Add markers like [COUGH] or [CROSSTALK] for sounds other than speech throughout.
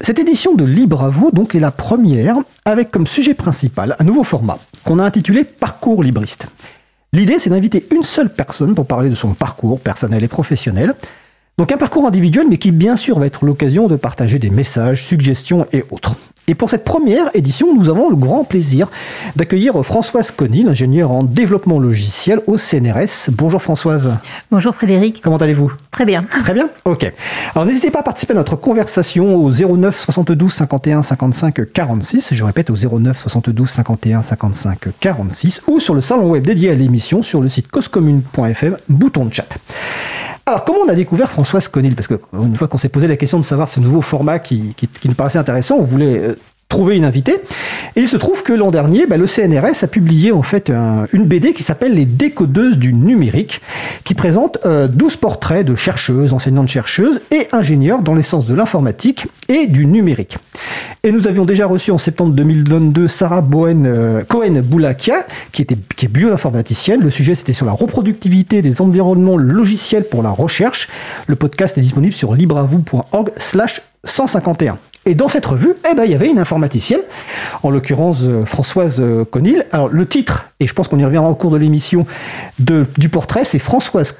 Cette édition de Libre à vous donc est la première avec comme sujet principal un nouveau format qu'on a intitulé Parcours libriste. L'idée c'est d'inviter une seule personne pour parler de son parcours personnel et professionnel. Donc un parcours individuel mais qui bien sûr va être l'occasion de partager des messages, suggestions et autres. Et pour cette première édition, nous avons le grand plaisir d'accueillir Françoise Conil, ingénieure en développement logiciel au CNRS. Bonjour Françoise. Bonjour Frédéric. Comment allez-vous? Très bien. Très bien? Ok. Alors n'hésitez pas à participer à notre conversation au 09 72 51 55 46. Je répète au 09 72 51 55 46 ou sur le salon web dédié à l'émission sur le site causecommune.fm, bouton de chat. Alors, comment on a découvert Françoise Conil Parce qu'une fois qu'on s'est posé la question de savoir ce nouveau format qui, qui, nous paraissait intéressant, on voulait euh, trouver une invitée. Et il se trouve que l'an dernier, bah, le CNRS a publié en fait une BD qui s'appelle Les décodeuses du numérique, qui présente 12 euh, portraits de chercheuses, enseignantes-chercheuses et ingénieurs dans l'essence de l'informatique et du numérique. Et nous avions déjà reçu en septembre 2022 Sarah euh, Cohen-Boulakia, qui, était, qui est bioinformaticienne. Le sujet c'était sur la reproductivité des environnements logiciels pour la recherche. Le podcast est disponible sur libreavou.org slash 151. Et dans cette revue, eh ben, il y avait une informaticienne, en l'occurrence euh, Françoise euh, Conil. Alors le titre, et je pense qu'on y reviendra au cours de l'émission du portrait, c'est Françoise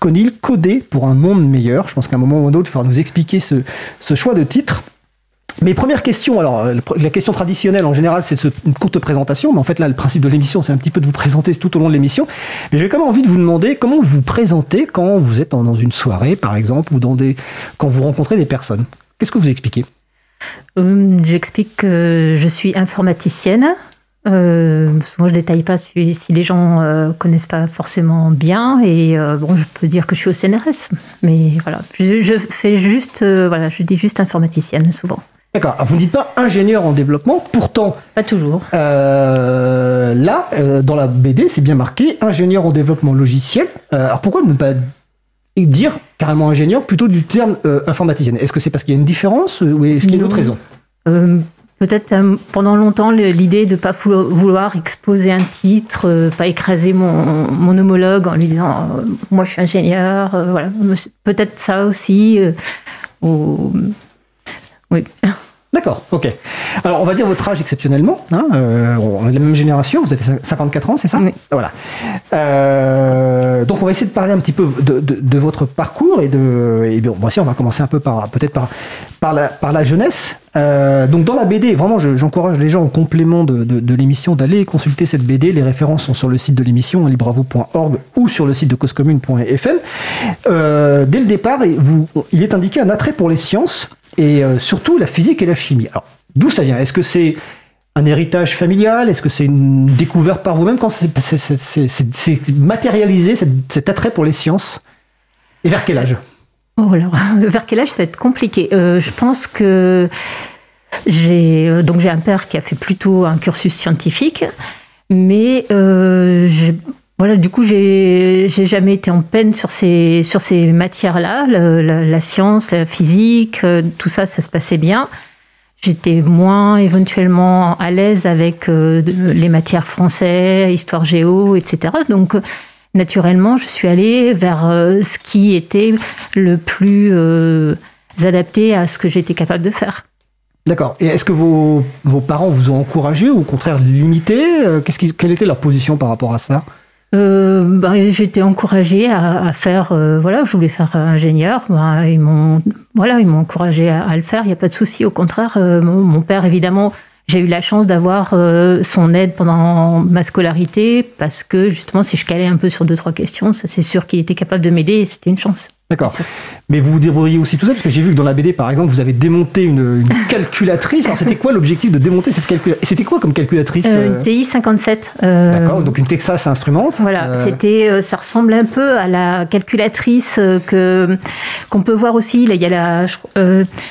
Conil, codée pour un monde meilleur. Je pense qu'à un moment ou un autre, il faudra nous expliquer ce, choix de titre. Mes premières questions, alors euh, la question traditionnelle en général c'est une courte présentation, mais en fait là le principe de l'émission c'est un petit peu de vous présenter tout au long de l'émission. Mais j'ai quand même envie de vous demander comment vous vous présentez quand vous êtes dans une soirée par exemple ou quand vous rencontrez des personnes. Qu'est-ce que vous expliquez? J'explique que je suis informaticienne. Euh, souvent, je détaille pas si, les gens euh, connaissent pas forcément bien. Et euh, bon, je peux dire que je suis au CNRS, mais voilà, je, fais juste, voilà, je dis juste informaticienne souvent. D'accord. Vous ne dites pas ingénieur en développement, pourtant. Pas toujours. là, dans la BD, c'est bien marqué ingénieur en développement logiciel. alors pourquoi ne pas et dire carrément ingénieur plutôt du terme euh, informaticienne. Est-ce que c'est parce qu'il y a une différence euh, ou est-ce qu'il y a une autre raison? Euh, Peut-être pendant longtemps l'idée de ne pas vouloir exposer un titre, pas écraser mon, mon, homologue en lui disant moi je suis ingénieur, voilà. Peut-être ça aussi. Oui. D'accord, ok. Alors, on va dire votre âge exceptionnellement. Hein, euh, on est de la même génération, vous avez 54 ans, c'est ça Oui. Voilà. Euh, donc, on va essayer de parler un petit peu de, votre parcours et de. Et bon, voici, on va commencer un peu par peut-être par, par, la, par la jeunesse. Euh, donc, dans la BD, vraiment, j'encourage les gens en complément de, l'émission d'aller consulter cette BD. Les références sont sur le site de l'émission, libravo.org ou sur le site de causecommune.fm. dès le départ, vous, il est indiqué un attrait pour les sciences et euh, surtout la physique et la chimie. Alors, d'où ça vient? Est-ce que c'est un héritage familial? Est-ce que c'est une découverte par vous-même? Quand c'est matérialisé, cet, attrait pour les sciences? Et vers quel âge? Oh, alors, [LAUGHS] vers quel âge? Ça va être compliqué. Euh, Je pense que j'ai euh, j'ai un père qui a fait plutôt un cursus scientifique, mais voilà, du coup, j'ai jamais été en peine sur ces, sur ces matières-là. La, science, la physique, euh, tout ça, ça se passait bien. J'étais moins éventuellement à l'aise avec euh, les matières françaises, histoire géo, etc. Donc, naturellement, je suis allée vers euh, ce qui était le plus adapté à ce que j'étais capable de faire. D'accord. Et est-ce que vos, vos, parents vous ont encouragé ou au contraire limité? Quelle était leur position par rapport à ça? Euh, bah, J'étais encouragée à, faire, euh, voilà, je voulais faire ingénieur. Bah, ils m'ont, voilà, ils m'ont encouragé à, le faire. Il n'y a pas de souci. Au contraire, euh, mon, père, évidemment, j'ai eu la chance d'avoir euh, son aide pendant ma scolarité parce que justement, si je calais un peu sur deux trois questions, ça c'est sûr qu'il était capable de m'aider et c'était une chance. D'accord. Mais vous vous débrouillez aussi tout ça, parce que j'ai vu que dans la BD, par exemple, vous avez démonté une, [LAUGHS] calculatrice. Alors, c'était quoi l'objectif de démonter cette calculatrice Et c'était quoi comme calculatrice euh, Une euh TI 57. Euh, D'accord, donc une Texas Instruments. Voilà, c'était, ça ressemble un peu à la calculatrice que qu'on peut voir aussi. Là, il y a la,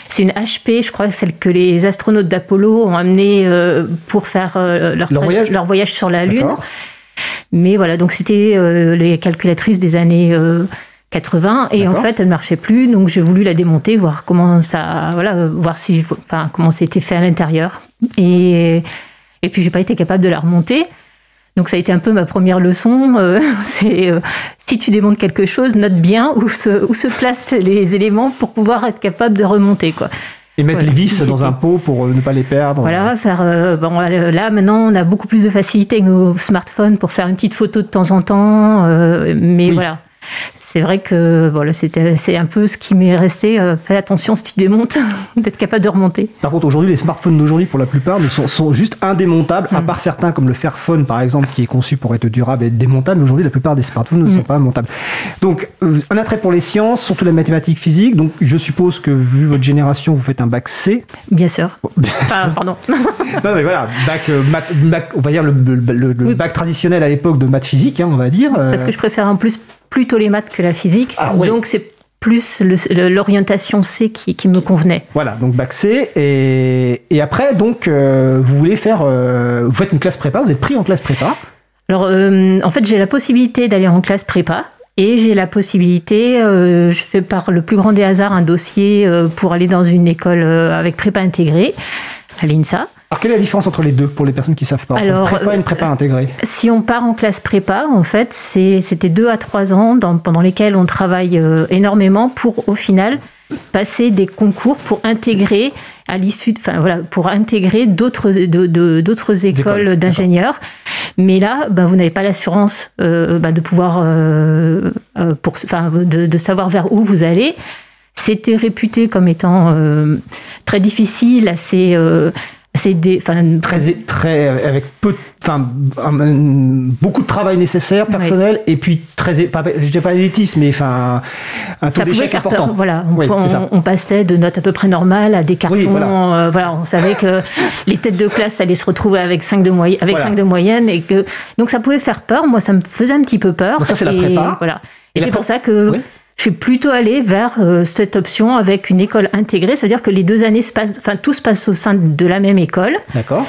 c'est une HP, je crois, celle que les astronautes d'Apollo ont amenée pour faire leur, voyage leur voyage sur la Lune. Mais voilà, donc c'était les calculatrices des années 80 et en fait elle ne marchait plus donc j'ai voulu la démonter voir comment ça voilà voir si enfin, comment c'était fait à l'intérieur et et puis j'ai pas été capable de la remonter donc ça a été un peu ma première leçon euh, [LAUGHS] c'est euh, si tu démontes quelque chose note bien où se où se placent les éléments pour pouvoir être capable de remonter quoi Et mettre Voilà. les vis dans un pot pour euh, ne pas les perdre. Voilà, faire. euh, bon, là maintenant, on a beaucoup plus de facilité avec nos smartphones pour faire une petite photo de temps en temps. mais Oui. voilà, c'est vrai que voilà, c'est un peu ce qui m'est resté. euh, fais attention si tu démontes, [LAUGHS] d'être capable de remonter. Par contre, aujourd'hui, les smartphones d'aujourd'hui, pour la plupart, sont, sont juste indémontables, à Mm. part certains comme le Fairphone, par exemple, qui est conçu pour être durable et être démontable. Aujourd'hui, la plupart des smartphones ne Mm. sont pas montables. Donc, euh, un attrait pour les sciences, surtout la mathématique physique. Donc, je suppose que, vu votre génération, vous faites un bac C. Bien sûr. Bon, bien Ah, sûr. pardon. [LAUGHS] Non, mais voilà, bac, euh, bac- on va dire le, le- le- le Oui. bac traditionnel à l'époque de maths physique, hein, on va dire. Parce que je préfère en plus plutôt les maths que la physique. Ah, oui. Donc c'est plus l'orientation C qui, qui me convenait. Voilà, donc bac C. Et, et après, donc, euh, vous voulez faire. euh, vous faites une classe prépa, vous êtes pris en classe prépa. Alors, euh, en fait, j'ai la possibilité d'aller en classe prépa et j'ai la possibilité, je fais par le plus grand des hasards un dossier pour aller dans une école avec prépa intégrée à l'INSA. Alors, quelle est la différence entre les deux pour les personnes qui ne savent pas Alors, une prépa et une euh, prépa intégrée Si on part en classe prépa, en fait, c'était deux à trois ans dans- pendant lesquels on travaille euh, énormément pour, au final, passer des concours pour intégrer à l'issue, enfin voilà, pour intégrer d'autres d'autres écoles, d'ingénieurs. Mais là, ben, vous n'avez pas l'assurance euh, ben, de pouvoir, euh, euh, pour, enfin, de, de savoir vers où vous allez. C'était réputé comme étant euh, très difficile, assez, très, très avec peu, enfin, beaucoup de travail nécessaire, personnel, et puis très, pas, je dirais pas élitiste, mais enfin, un taux ça pouvait d'échec faire important. peur. Voilà, on, Oui, on- on passait de notes à peu près normales à des cartons. Oui, voilà. euh, voilà, on savait que [LAUGHS] les têtes de classe allaient se retrouver avec 5 de, moyenne, avec Voilà. de moyenne et que donc ça pouvait faire peur. Moi, ça me faisait un petit peu peur. Ça, c'est la et prépa. Voilà. Et c'est pour ça que. Je suis plutôt allée vers euh, cette option avec une école intégrée, c'est-à-dire que les deux années se passent, enfin tout se passe au sein de la même école. D'accord.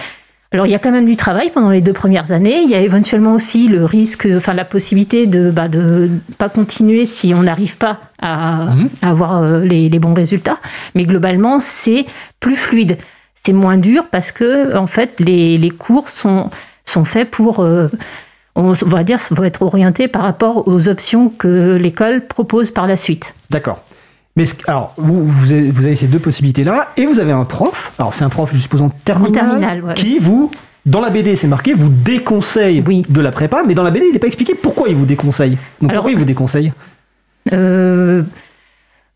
Alors il y a quand même du travail pendant les deux premières années. Il y a éventuellement aussi le risque, enfin la possibilité de bah, de pas continuer si on n'arrive pas à, Mhm. à avoir euh, les, les bons résultats. Mais globalement c'est plus fluide, c'est moins dur parce que en fait les, les cours sont sont faits pour euh, on va dire ça va être orienté par rapport aux options que l'école propose par la suite. D'accord. Mais alors, vous, vous, avez, vous avez ces deux possibilités-là, et vous avez un prof, alors c'est un prof, je suppose, en terminale, terminale, ouais. qui vous, dans la BD, c'est marqué, vous déconseille Oui. de la prépa, mais dans la BD, il n'est pas expliqué pourquoi il vous déconseille. Donc Alors- pourquoi il vous déconseille? Euh,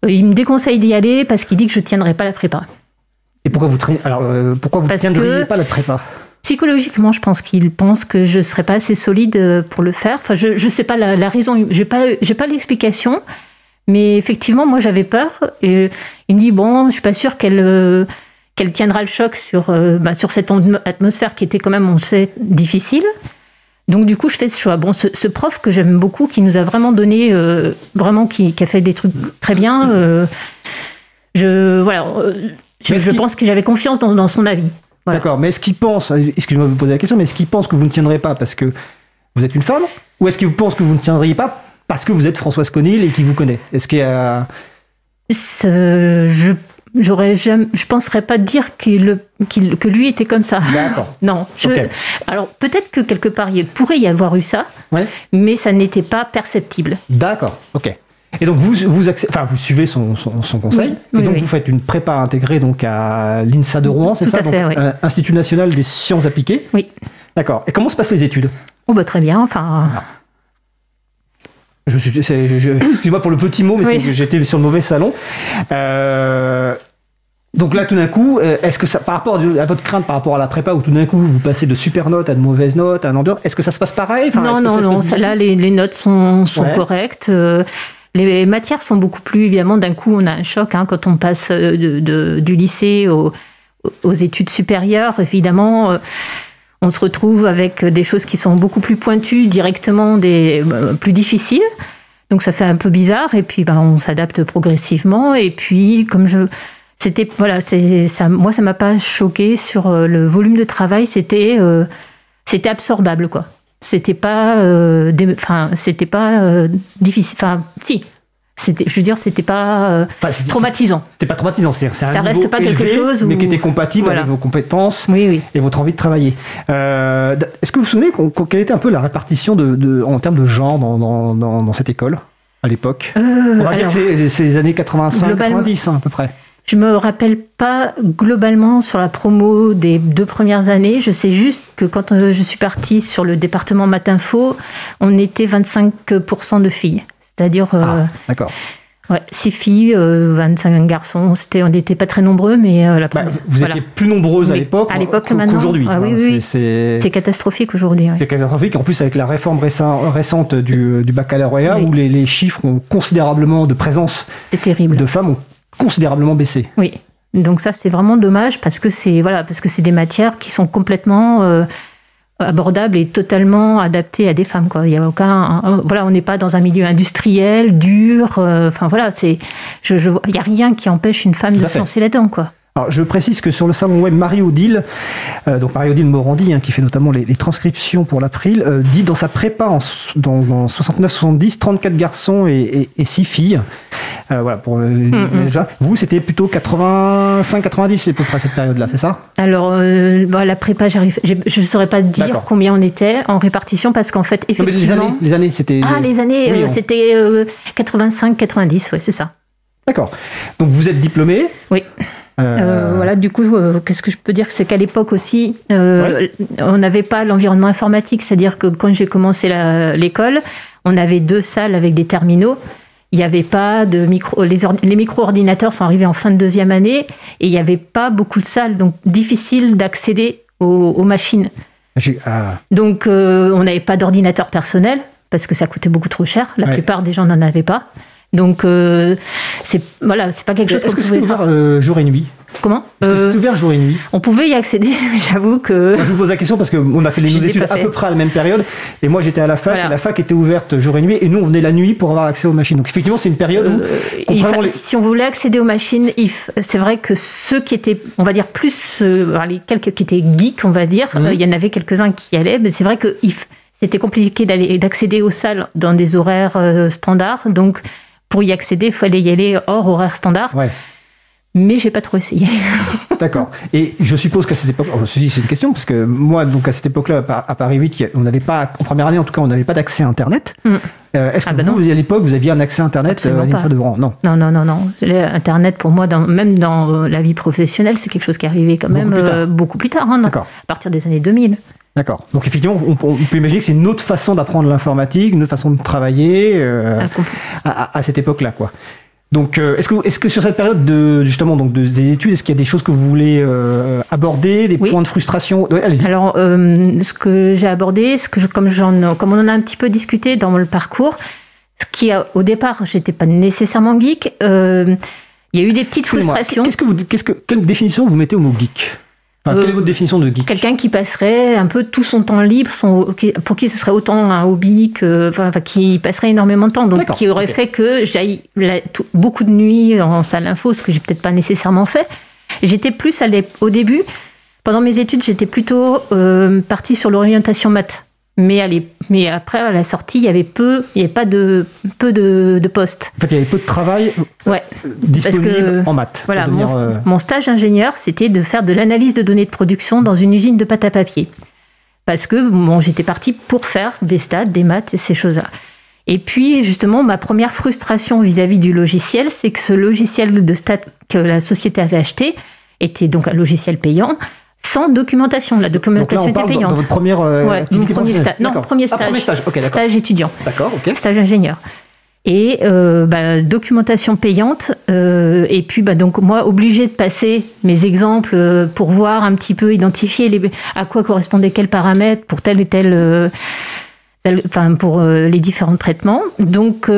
il me déconseille d'y aller parce qu'il dit que je tiendrai pas la prépa. Et pourquoi vous, alors, euh, pourquoi vous Parce tiendriez que- pas la prépa? Psychologiquement, je pense qu'il pense que je serais pas assez solide euh, pour le faire. Enfin, je ne sais pas la, la raison, j'ai pas j'ai pas l'explication, mais effectivement, moi j'avais peur. Et il me dit bon, je suis pas sûre qu'elle euh, qu'elle tiendra le choc sur euh, bah, sur cette atmo- atmosphère qui était quand même, on sait, difficile. Donc du coup, je fais ce choix. Bon, ce, ce prof que j'aime beaucoup, qui nous a vraiment donné, euh, vraiment qui, qui a fait des trucs très bien. euh, je voilà, euh, je, je pense que j'avais confiance dans, dans son avis. Voilà. D'accord, mais est-ce qu'il pense, excusez-moi de vous poser la question, mais est-ce qu'il pense que vous ne tiendrez pas parce que vous êtes une femme Ou est-ce qu'il pense que vous ne tiendriez pas parce que vous êtes Françoise Conil et qu'il vous connaît? Est-ce qu'il y a... Je j'aurais jamais, je penserais pas dire qu'il, qu'il- que lui était comme ça. D'accord. [LAUGHS] Non. je- Ok. Alors peut-être que quelque part il pourrait y avoir eu ça, Ouais. mais ça n'était pas perceptible. D'accord, ok. Et donc vous, vous, accé- enfin, vous suivez son, son, son conseil, Oui, et donc oui. vous faites une prépa intégrée donc à l'INSA de Rouen, c'est ça à donc, euh, Institut national des sciences appliquées. Oui. D'accord. Et comment se passent les études? Oh bah très bien. Enfin, Je suis, c'est- je- je- excuse-moi pour le petit mot, mais c'est que j'étais sur le mauvais salon. Euh, donc là, tout d'un coup, euh, est-ce que ça, par rapport à votre crainte par rapport à la prépa, où tout d'un coup vous passez de super notes à de mauvaises notes, à un endroit, est-ce que ça se passe pareil? Enfin, non que non ça non. Ça, là les, les notes sont, sont Ouais. correctes. euh, les matières sont beaucoup plus évidemment. D'un coup, on a un choc hein, quand on passe euh, de- du lycée au- aux études supérieures. Évidemment. euh, on se retrouve avec des choses qui sont beaucoup plus pointues, directement des euh, plus difficiles. Donc ça fait un peu bizarre et puis ben, on s'adapte progressivement et puis comme je c'était voilà ça moi ça m'a pas choqué sur le volume de travail c'était c'était absorbable quoi c'était pas euh, enfin c'était pas euh, difficile enfin si c'était je veux dire c'était pas euh, traumatisant C'était pas traumatisant, c'est-à-dire c'est un Ça reste pas quelque chose mais où- qui était compatible Voilà. avec vos compétences oui oui et votre envie de travailler. Euh, Est-ce que vous vous souvenez quelle était un peu la répartition de, de- en termes de genre dans, dans- dans- dans cette école à l'époque? Euh, On va dire que c'est les années 85-90 globalement- hein, à peu près. Je me rappelle pas globalement sur la promo des deux premières années. Je sais juste que quand euh, je suis partie sur le département Matinfo, on était 25% de filles. C'est-à-dire. Euh, ah, d'accord. Ouais, 6 filles, 25 euh, garçons. C'était, on n'était pas très nombreux, mais la bah, Vous étiez plus nombreuses à l'époque, à l'époque qu'aujourd'hui. Ah, oui, oui, c'est, catastrophique aujourd'hui. C'est catastrophique. En plus, avec la réforme récente du, du baccalauréat, où les, les, chiffres ont considérablement de présence terrible. de femmes ont considérablement baissé. Oui. Donc ça, c'est vraiment dommage parce que c'est voilà, parce que c'est des matières qui sont complètement euh, abordables et totalement adaptées à des femmes. Quoi. Il y a aucun, voilà, on n'est pas dans un milieu industriel dur. Euh, enfin voilà, c'est, je, il n'y a rien qui empêche une femme de se lancer là-dedans, quoi je précise que sur le salon web Marie-Odile, euh, donc Marie-Odile Morandi, hein, qui fait notamment les, transcriptions pour l'April, euh, dit dans sa prépa en, dans, 69-70, 34 garçons et, 6 filles. Euh, voilà, pour déjà. Vous, c'était plutôt 85-90 à peu près à cette période-là, c'est ça? Alors, bah, la prépa, j'arrive, je ne saurais pas dire combien on était en répartition parce qu'en fait, effectivement. les années, c'était. Ah, les années, c'était 85-90, ouais, c'est ça. D'accord. Donc vous êtes diplômé? Oui. Euh, voilà, du coup, euh, qu'est-ce que je peux dire? C'est qu'à l'époque aussi, euh, on n'avait pas l'environnement informatique, c'est-à-dire que quand j'ai commencé l'école, on avait deux salles avec des terminaux. Il n'y avait pas de micro. Les, les micro-ordinateurs sont arrivés en fin de deuxième année et il n'y avait pas beaucoup de salles, donc difficile d'accéder aux, machines. Ah. Donc, on n'avait pas d'ordinateur personnel parce que ça coûtait beaucoup trop cher. La plupart des gens n'en avaient pas. Donc, euh, c'est voilà, c'est pas quelque chose qu'on pouvait que ouvert euh, jour et nuit? Comment? Euh, ouvert jour et nuit? On pouvait y accéder, [LAUGHS] mais j'avoue que. je vous pose la question parce qu'on a fait les études à peu près à la même période, et moi j'étais à la fac, et la fac était ouverte jour et nuit, et nous on venait la nuit pour avoir accès aux machines. Donc effectivement, c'est une période où. Si on voulait accéder aux machines, c'est vrai que ceux qui étaient, on va dire plus, les quelques qui étaient geeks, on va dire, mhm. il y en avait quelques-uns qui allaient, mais c'est vrai que c'était compliqué d'aller d'accéder aux salles dans des horaires standards, donc pour y accéder, il fallait y aller hors horaire standard. Ouais. Mais j'ai pas trop essayé. [LAUGHS] D'accord. Et je suppose qu'à cette époque, oh, c'est une question parce que moi, donc à cette époque-là, à Paris 8, on n'avait pas, en première année en tout cas, on n'avait pas d'accès à Internet. Mm. Euh, est-ce que ah bah vous, à l'époque, vous aviez un accès à Internet euh, à l'INSA de Non. Non, non, non, non. Internet, pour moi, dans, même dans euh, la vie professionnelle, c'est quelque chose qui est arrivé quand même beaucoup plus tard. Hein, D'accord. À partir des années 2000. D'accord. Donc effectivement, on, peut imaginer que c'est une autre façon d'apprendre l'informatique, une autre façon de travailler euh, ah, à, cette époque-là, quoi. Donc, euh, est-ce que, est que sur cette période de justement donc des études, est-ce qu'il y a des choses que vous voulez euh, aborder, des points de frustration? Allez-y. Alors, ce que j'ai abordé, ce que comme, comme on en a un petit peu discuté dans le parcours, ce qui au départ, j'étais pas nécessairement geek. il y a eu des petites frustrations. Qu'est-ce que vous, qu'est-ce que, quelle définition vous mettez au mot geek? Quelle est euh, votre définition de geek Quelqu'un qui passerait un peu tout son temps libre, son, pour qui ce serait autant un hobby que, enfin, qui passerait énormément de temps, donc qui aurait fait que j'aille beaucoup de nuits en salle info, ce que j'ai peut-être pas nécessairement fait. J'étais plus au début, pendant mes études, j'étais plutôt euh, partie sur l'orientation maths. Mais, après, à la sortie, il y avait peu, il n'y avait pas de, peu de, de, postes. En fait, il y avait peu de travail ouais, disponible en maths. Voilà, euh, mon, stage ingénieur, c'était de faire de l'analyse de données de production dans une usine de pâte à papier. Parce que bon, j'étais partie pour faire des stats, des maths et ces choses-là. Et puis, justement, ma première frustration vis-à-vis -vis du logiciel, c'est que ce logiciel de stats que la société avait acheté était donc un logiciel payant sans documentation. La documentation était payante. Dans, votre première euh, premier Non, premier stage. Ah, premier stage, ok, d'accord. Stage étudiant. D'accord, ok. Stage ingénieur. Et euh, bah, documentation payante. Euh, et puis, bah, donc, moi, obligée de passer mes exemples euh, pour voir un petit peu, identifier les, à quoi correspondaient quels paramètres pour tel et tel. Enfin, pour les différents traitements. Donc,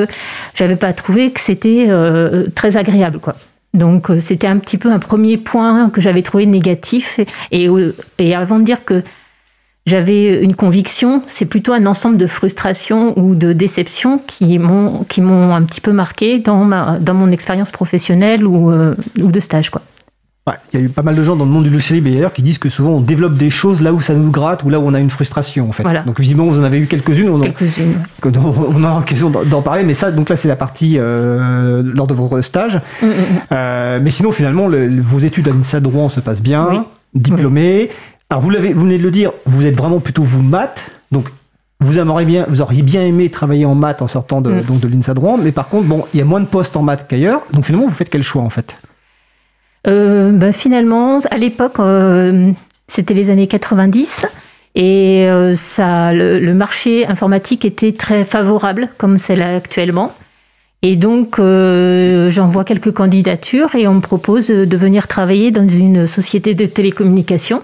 j'avais pas trouvé que c'était très agréable, quoi. Donc euh, c'était un petit peu un premier point que j'avais trouvé négatif. Et, et, avant de dire que j'avais une conviction, c'est plutôt un ensemble de frustrations ou de déceptions qui m'ont qui m'ont un petit peu marqué dans ma dans mon expérience professionnelle ou, euh, ou de stage quoi il y a eu pas mal de gens dans le monde du logiciel d'ailleurs qui disent que souvent on développe des choses là où ça nous gratte ou là où on a une frustration en fait. Donc visiblement vous en avez eu quelques-unes. Quelques-unes. [LAUGHS] On, a l'occasion d'en parler, mais ça donc là c'est la partie euh, lors de votre stage. Mm, mm, mm. Euh, mais sinon finalement vos études à l'INSA de Rouen se passent bien, diplômé. Alors vous l'avez, vous venez de le dire, vous êtes vraiment plutôt vous maths, donc vous aimeriez bien, vous auriez bien aimé travailler en maths en sortant de, donc de l'INSA de Rouen, mais par contre bon il y a moins de postes en maths qu'ailleurs, donc finalement vous faites quel choix en fait? Ben, Finalement, à l'époque, c'était les années 90. Et ça, le, marché informatique était très favorable, comme c'est là actuellement. Et donc, j'envoie quelques candidatures et on me propose de venir travailler dans une société de télécommunications.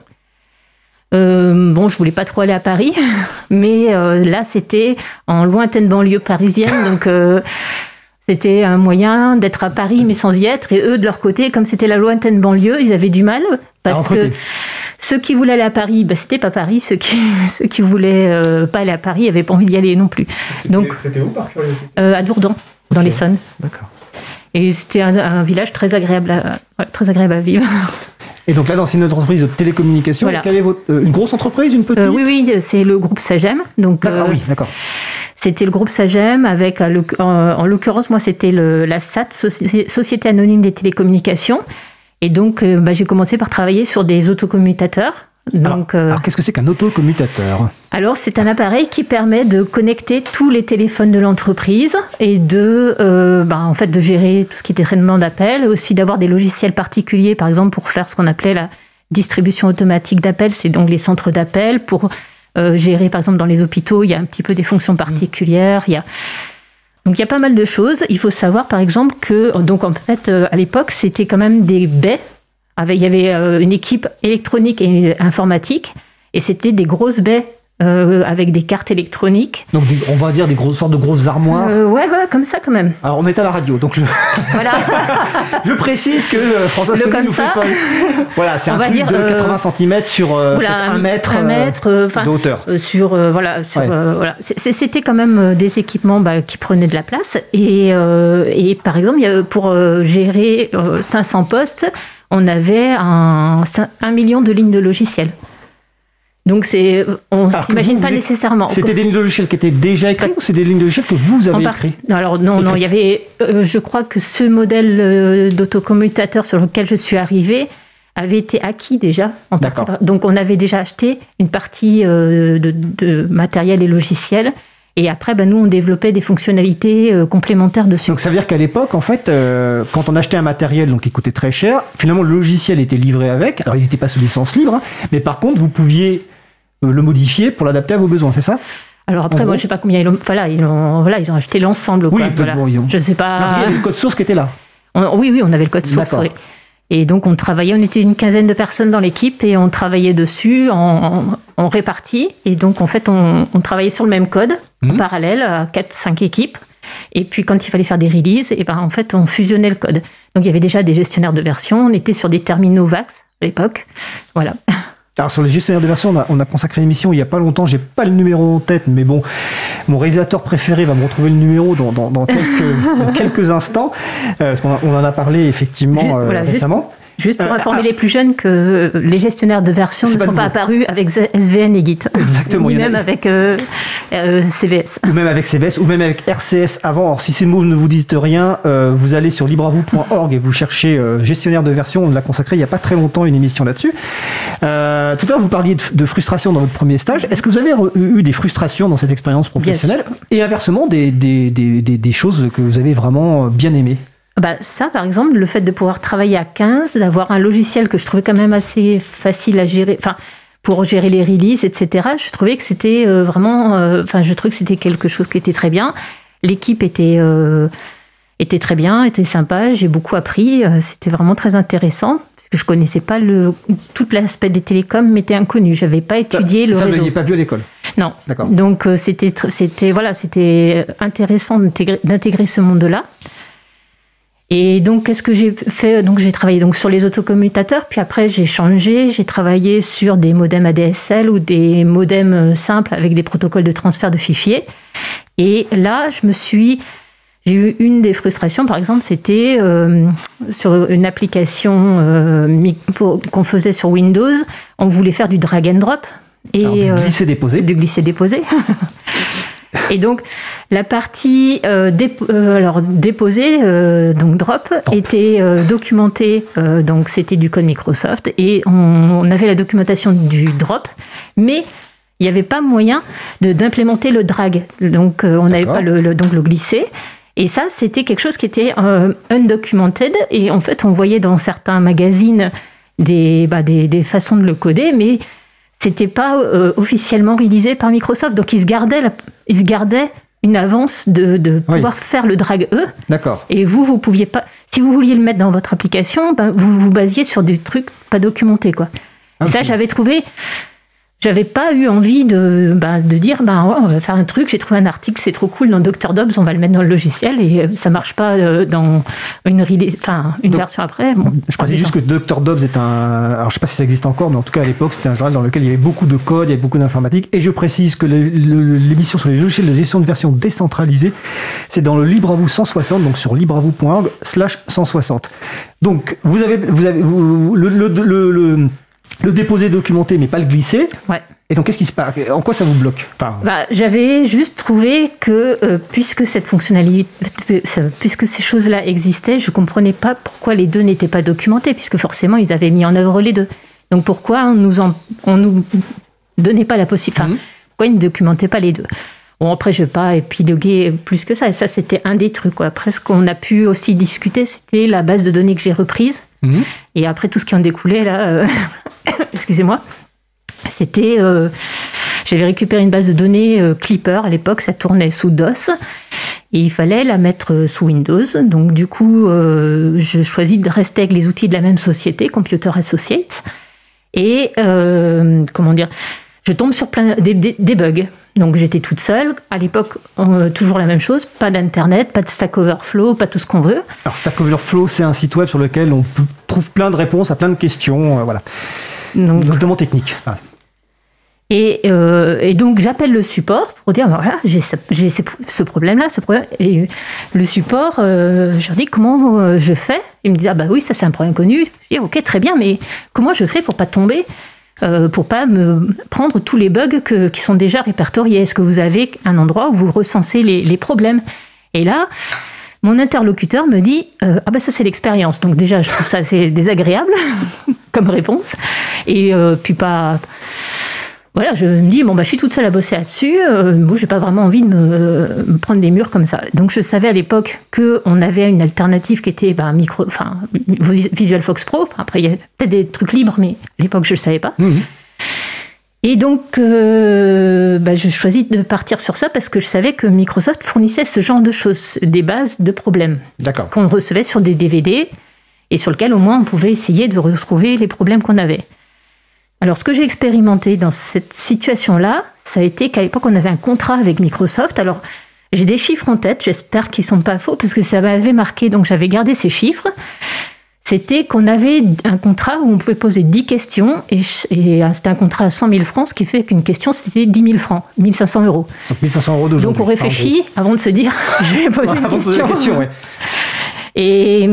Euh, bon, je voulais pas trop aller à Paris, [LAUGHS] mais euh, là, c'était en lointaine banlieue parisienne, donc euh, c'était un moyen d'être à Paris, mais sans y être. Et eux, de leur côté, comme c'était la lointaine banlieue, ils avaient du mal parce que ceux qui voulaient aller à Paris, bah, c'était pas Paris. Ceux qui [LAUGHS] ceux qui voulaient pas aller à Paris n'avaient pas envie d'y aller non plus. Donc, c'était où par curiosité? À Dourdan, dans l'Essonne. D'accord. Et c'était un, village très agréable, très agréable à vivre. Et donc là, dans une entreprise de télécommunication, quelle est votre, euh, une grosse entreprise, une petite euh, Oui, oui, c'est le groupe Sagem. Donc, ah, oui, d'accord. C'était le groupe Sagem avec, en, l'occurrence, moi, c'était la SAT, Société Anonyme des Télécommunications. Et donc, bah, j'ai commencé par travailler sur des autocommutateurs. Donc, alors, alors qu'est-ce que c'est qu'un autocommutateur? Alors, c'est un appareil qui permet de connecter tous les téléphones de l'entreprise et de, euh, bah, en fait, de gérer tout ce qui est traitement d'appels, aussi d'avoir des logiciels particuliers, par exemple, pour faire ce qu'on appelait la distribution automatique d'appels, c'est donc les centres d'appels, pour euh, gérer, par exemple, dans les hôpitaux, il y a un petit peu des fonctions particulières, il y a... Donc il y a pas mal de choses. Il faut savoir par exemple que donc en fait euh, à l'époque c'était quand même des baies il y avait euh, une équipe électronique et informatique, et c'était des grosses baies euh, avec des cartes électroniques. Donc on va dire des grosses sortes de grosses armoires. Euh, ouais, ouais, comme ça quand même. Alors on est à la radio, donc je, voilà. [LAUGHS] je précise que euh, François comme nous ça. Fait pas... Voilà, c'est un truc de 80 cm sur voilà, un mètre, un mètre de hauteur. sur voilà, sur, voilà. C'était quand même des équipements bah, qui prenaient de la place et, et par exemple pour gérer 500 postes on avait un, million de lignes de logiciels. Donc c'est, on s'imagine pas nécessairement. C'était des lignes de logiciels qui étaient déjà écrites ou c'est des lignes de logiciels que vous avez écrites? Alors non, non, il y avait, euh, je crois que ce modèle euh, d'autocommutateur sur lequel je suis arrivée avait été acquis déjà. En Donc on avait déjà acheté une partie euh, de, matériel et logiciel et après, ben, nous, on développait des fonctionnalités euh, complémentaires dessus. Donc ça veut dire qu'à l'époque, en fait, euh, quand on achetait un matériel donc, qui coûtait très cher, finalement, le logiciel était livré avec. Alors, il n'était pas sous licence libre, hein, mais par contre, vous pouviez le modifier pour l'adapter à vos besoins, c'est ça alors après, moi, je sais pas combien ils ont. Voilà, ils ont, voilà, ils ont acheté l'ensemble. Oui, voilà. bon, ils ont... Je sais pas. il y avait le code source qui était là. oui, oui, on avait le code source. Oui. Et donc on travaillait, on était une quinzaine de personnes dans l'équipe et on travaillait dessus en, en, répartie. Et donc en fait on, travaillait sur le même code en mhm. parallèle à 4-5 équipes. Et puis quand il fallait faire des releases, et ben en fait on fusionnait le code. Donc il y avait déjà des gestionnaires de version, on était sur des terminaux VAX à l'époque. Voilà. Alors sur les gestionnaires de version, on a, consacré une émission il n'y a pas longtemps, j'ai pas le numéro en tête, mais bon, mon réalisateur préféré va me retrouver le numéro dans, [LAUGHS] quelques, instants, euh, parce qu'on en a parlé effectivement euh, récemment. Juste pour euh, informer ah. les plus jeunes que les gestionnaires de version ne sont pas apparus avec SVN et Git. Exactement. Ou même avec euh, euh, CVS. Ou même avec CVS, ou même avec RCS avant. Alors si ces mots ne vous disent rien, vous allez sur libravou.org et vous cherchez gestionnaire de version. On l'a consacré il n'y a pas très longtemps une émission là-dessus. tout à l'heure, vous parliez de, frustration dans votre premier stage. Est-ce que vous avez eu des frustrations dans cette expérience professionnelle Et inversement, des, des, des, des choses que vous avez vraiment bien aimées? Bah, ça, par exemple, le fait de pouvoir travailler à 15, d'avoir un logiciel que je trouvais quand même assez facile à gérer, enfin, pour gérer les releases, etc., je trouvais que c'était euh, vraiment, euh, enfin, je trouvais que c'était quelque chose qui était très bien. L'équipe était, euh, était très bien, était sympa, j'ai beaucoup appris, c'était vraiment très intéressant, parce que je connaissais pas le, tout l'aspect des télécoms m'était inconnu, j'avais pas étudié le ça, réseau. Ça, vous pas vu à l'école Non. D'accord. Donc, c'était, c'était, voilà, c'était intéressant d'intégrer ce monde-là. Et donc, qu'est-ce que j'ai fait? Donc, j'ai travaillé donc sur les autocommutateurs, puis après, j'ai changé, j'ai travaillé sur des modems ADSL ou des modems euh, simples avec des protocoles de transfert de fichiers. Et là, je me suis. J'ai eu une des frustrations, par exemple, c'était euh, sur une application euh, qu'on faisait sur Windows, on voulait faire du drag and drop. Et, du glisser-déposer. du glisser-déposer. [LAUGHS] Et donc, la partie euh, euh, alors déposée, euh, donc drop, était documentée, donc c'était du code Microsoft, et on, avait la documentation du drop, mais il n'y avait pas moyen d'implémenter le drag. Donc, on n'avait pas le, donc le glisser. Et ça, c'était quelque chose qui était undocumented. Et en fait, on voyait dans certains magazines des, bah, des, des, façons de le coder, mais c'était pas officiellement réalisé par Microsoft. Donc ils se gardaient, ils se gardaient une avance de, de pouvoir faire le drag E. D'accord. Et vous, vous pouviez pas. Si vous vouliez le mettre dans votre application, ben, vous vous basiez sur des trucs pas documentés, quoi. Ah, ça, j'avais trouvé j'avais pas eu envie de, bah, de dire bah, on va faire un truc, j'ai trouvé un article, c'est trop cool dans Dr. Dobbs, on va le mettre dans le logiciel et euh, ça marche pas euh, dans une, enfin, une version après. je crois juste que Dr. Dobbs est un. Alors je sais pas si ça existe encore, mais en tout cas à l'époque c'était un journal dans lequel il y avait beaucoup de code, il y avait beaucoup d'informatique. Et je précise que l'émission sur les logiciels de gestion de version décentralisée, c'est dans le Libre à vous 160, donc sur libreavou.org slash 160. Donc vous avez, vous avez le, le le déposer, documenter, mais pas le glisser. Ouais. Et donc, qu'est-ce qui se passe? En quoi ça vous bloque? Bah, J'avais juste trouvé que, euh, puisque cette fonctionnalité, puisque ces choses-là existaient, je ne comprenais pas pourquoi les deux n'étaient pas documentés, puisque forcément, ils avaient mis en œuvre les deux. Donc, pourquoi on nous, en, on nous donnait pas la possibilité mmh. Pourquoi ils ne documentaient pas les deux? Bon, après, je ne vais pas épiloguer plus que ça. Et ça, c'était un des trucs. Quoi. Après, ce qu'on a pu aussi discuter, c'était la base de données que j'ai reprise. Mhm. Et après, tout ce qui en découlait, là, euh, [COUGHS] excusez-moi, c'était. Euh, j'avais récupéré une base de données euh, Clipper à l'époque, ça tournait sous DOS. Et il fallait la mettre sous Windows. Donc, du coup, je choisis de rester avec les outils de la même société, Computer Associates. Et, comment dire, je tombe sur plein des, des bugs. Donc j'étais toute seule. À l'époque, euh, toujours la même chose. Pas d'internet, pas de Stack Overflow, pas tout ce qu'on veut. Alors Stack Overflow, c'est un site web sur lequel on trouve plein de réponses à plein de questions, euh, voilà. Notamment techniques. Euh, et, donc j'appelle le support pour dire voilà j'ai ce, problème-là, ce problème. Et le support, je leur dis comment je fais? Ils me disent ah bah oui ça c'est un problème connu. Je dis ok très bien mais comment je fais pour pas tomber? Euh, pour pas me prendre tous les bugs qui sont déjà répertoriés. Est-ce que vous avez un endroit où vous recensez les, problèmes? Et là, mon interlocuteur me dit euh, ah ben ça c'est l'expérience. Donc déjà je trouve ça c'est désagréable [LAUGHS] comme réponse et euh, puis pas voilà, je me dis, bon, bah, je suis toute seule à bosser là-dessus. Euh, moi, j'ai pas vraiment envie de me, prendre des murs comme ça. Donc, je savais à l'époque qu'on avait une alternative qui était bah, micro, enfin, Visual Fox Pro. Après, il y a peut-être des trucs libres, mais à l'époque, je ne le savais pas. Mmh. Et donc, euh, bah, je choisis de partir sur ça parce que je savais que Microsoft fournissait ce genre de choses, des bases de problèmes qu'on recevait sur des DVD et sur lesquels au moins on pouvait essayer de retrouver les problèmes qu'on avait. Alors, ce que j'ai expérimenté dans cette situation-là, ça a été qu'à l'époque, on avait un contrat avec Microsoft. Alors, j'ai des chiffres en tête, j'espère qu'ils ne sont pas faux, parce que ça m'avait marqué, donc j'avais gardé ces chiffres. C'était qu'on avait un contrat où on pouvait poser 10 questions, et, c'était un contrat à 100 000 francs, ce qui fait qu'une question, c'était 10 000 francs, 1500 euros. Donc 1500 euros d'aujourd'hui. Donc on réfléchit avant de se dire, [LAUGHS] je vais poser une question. question et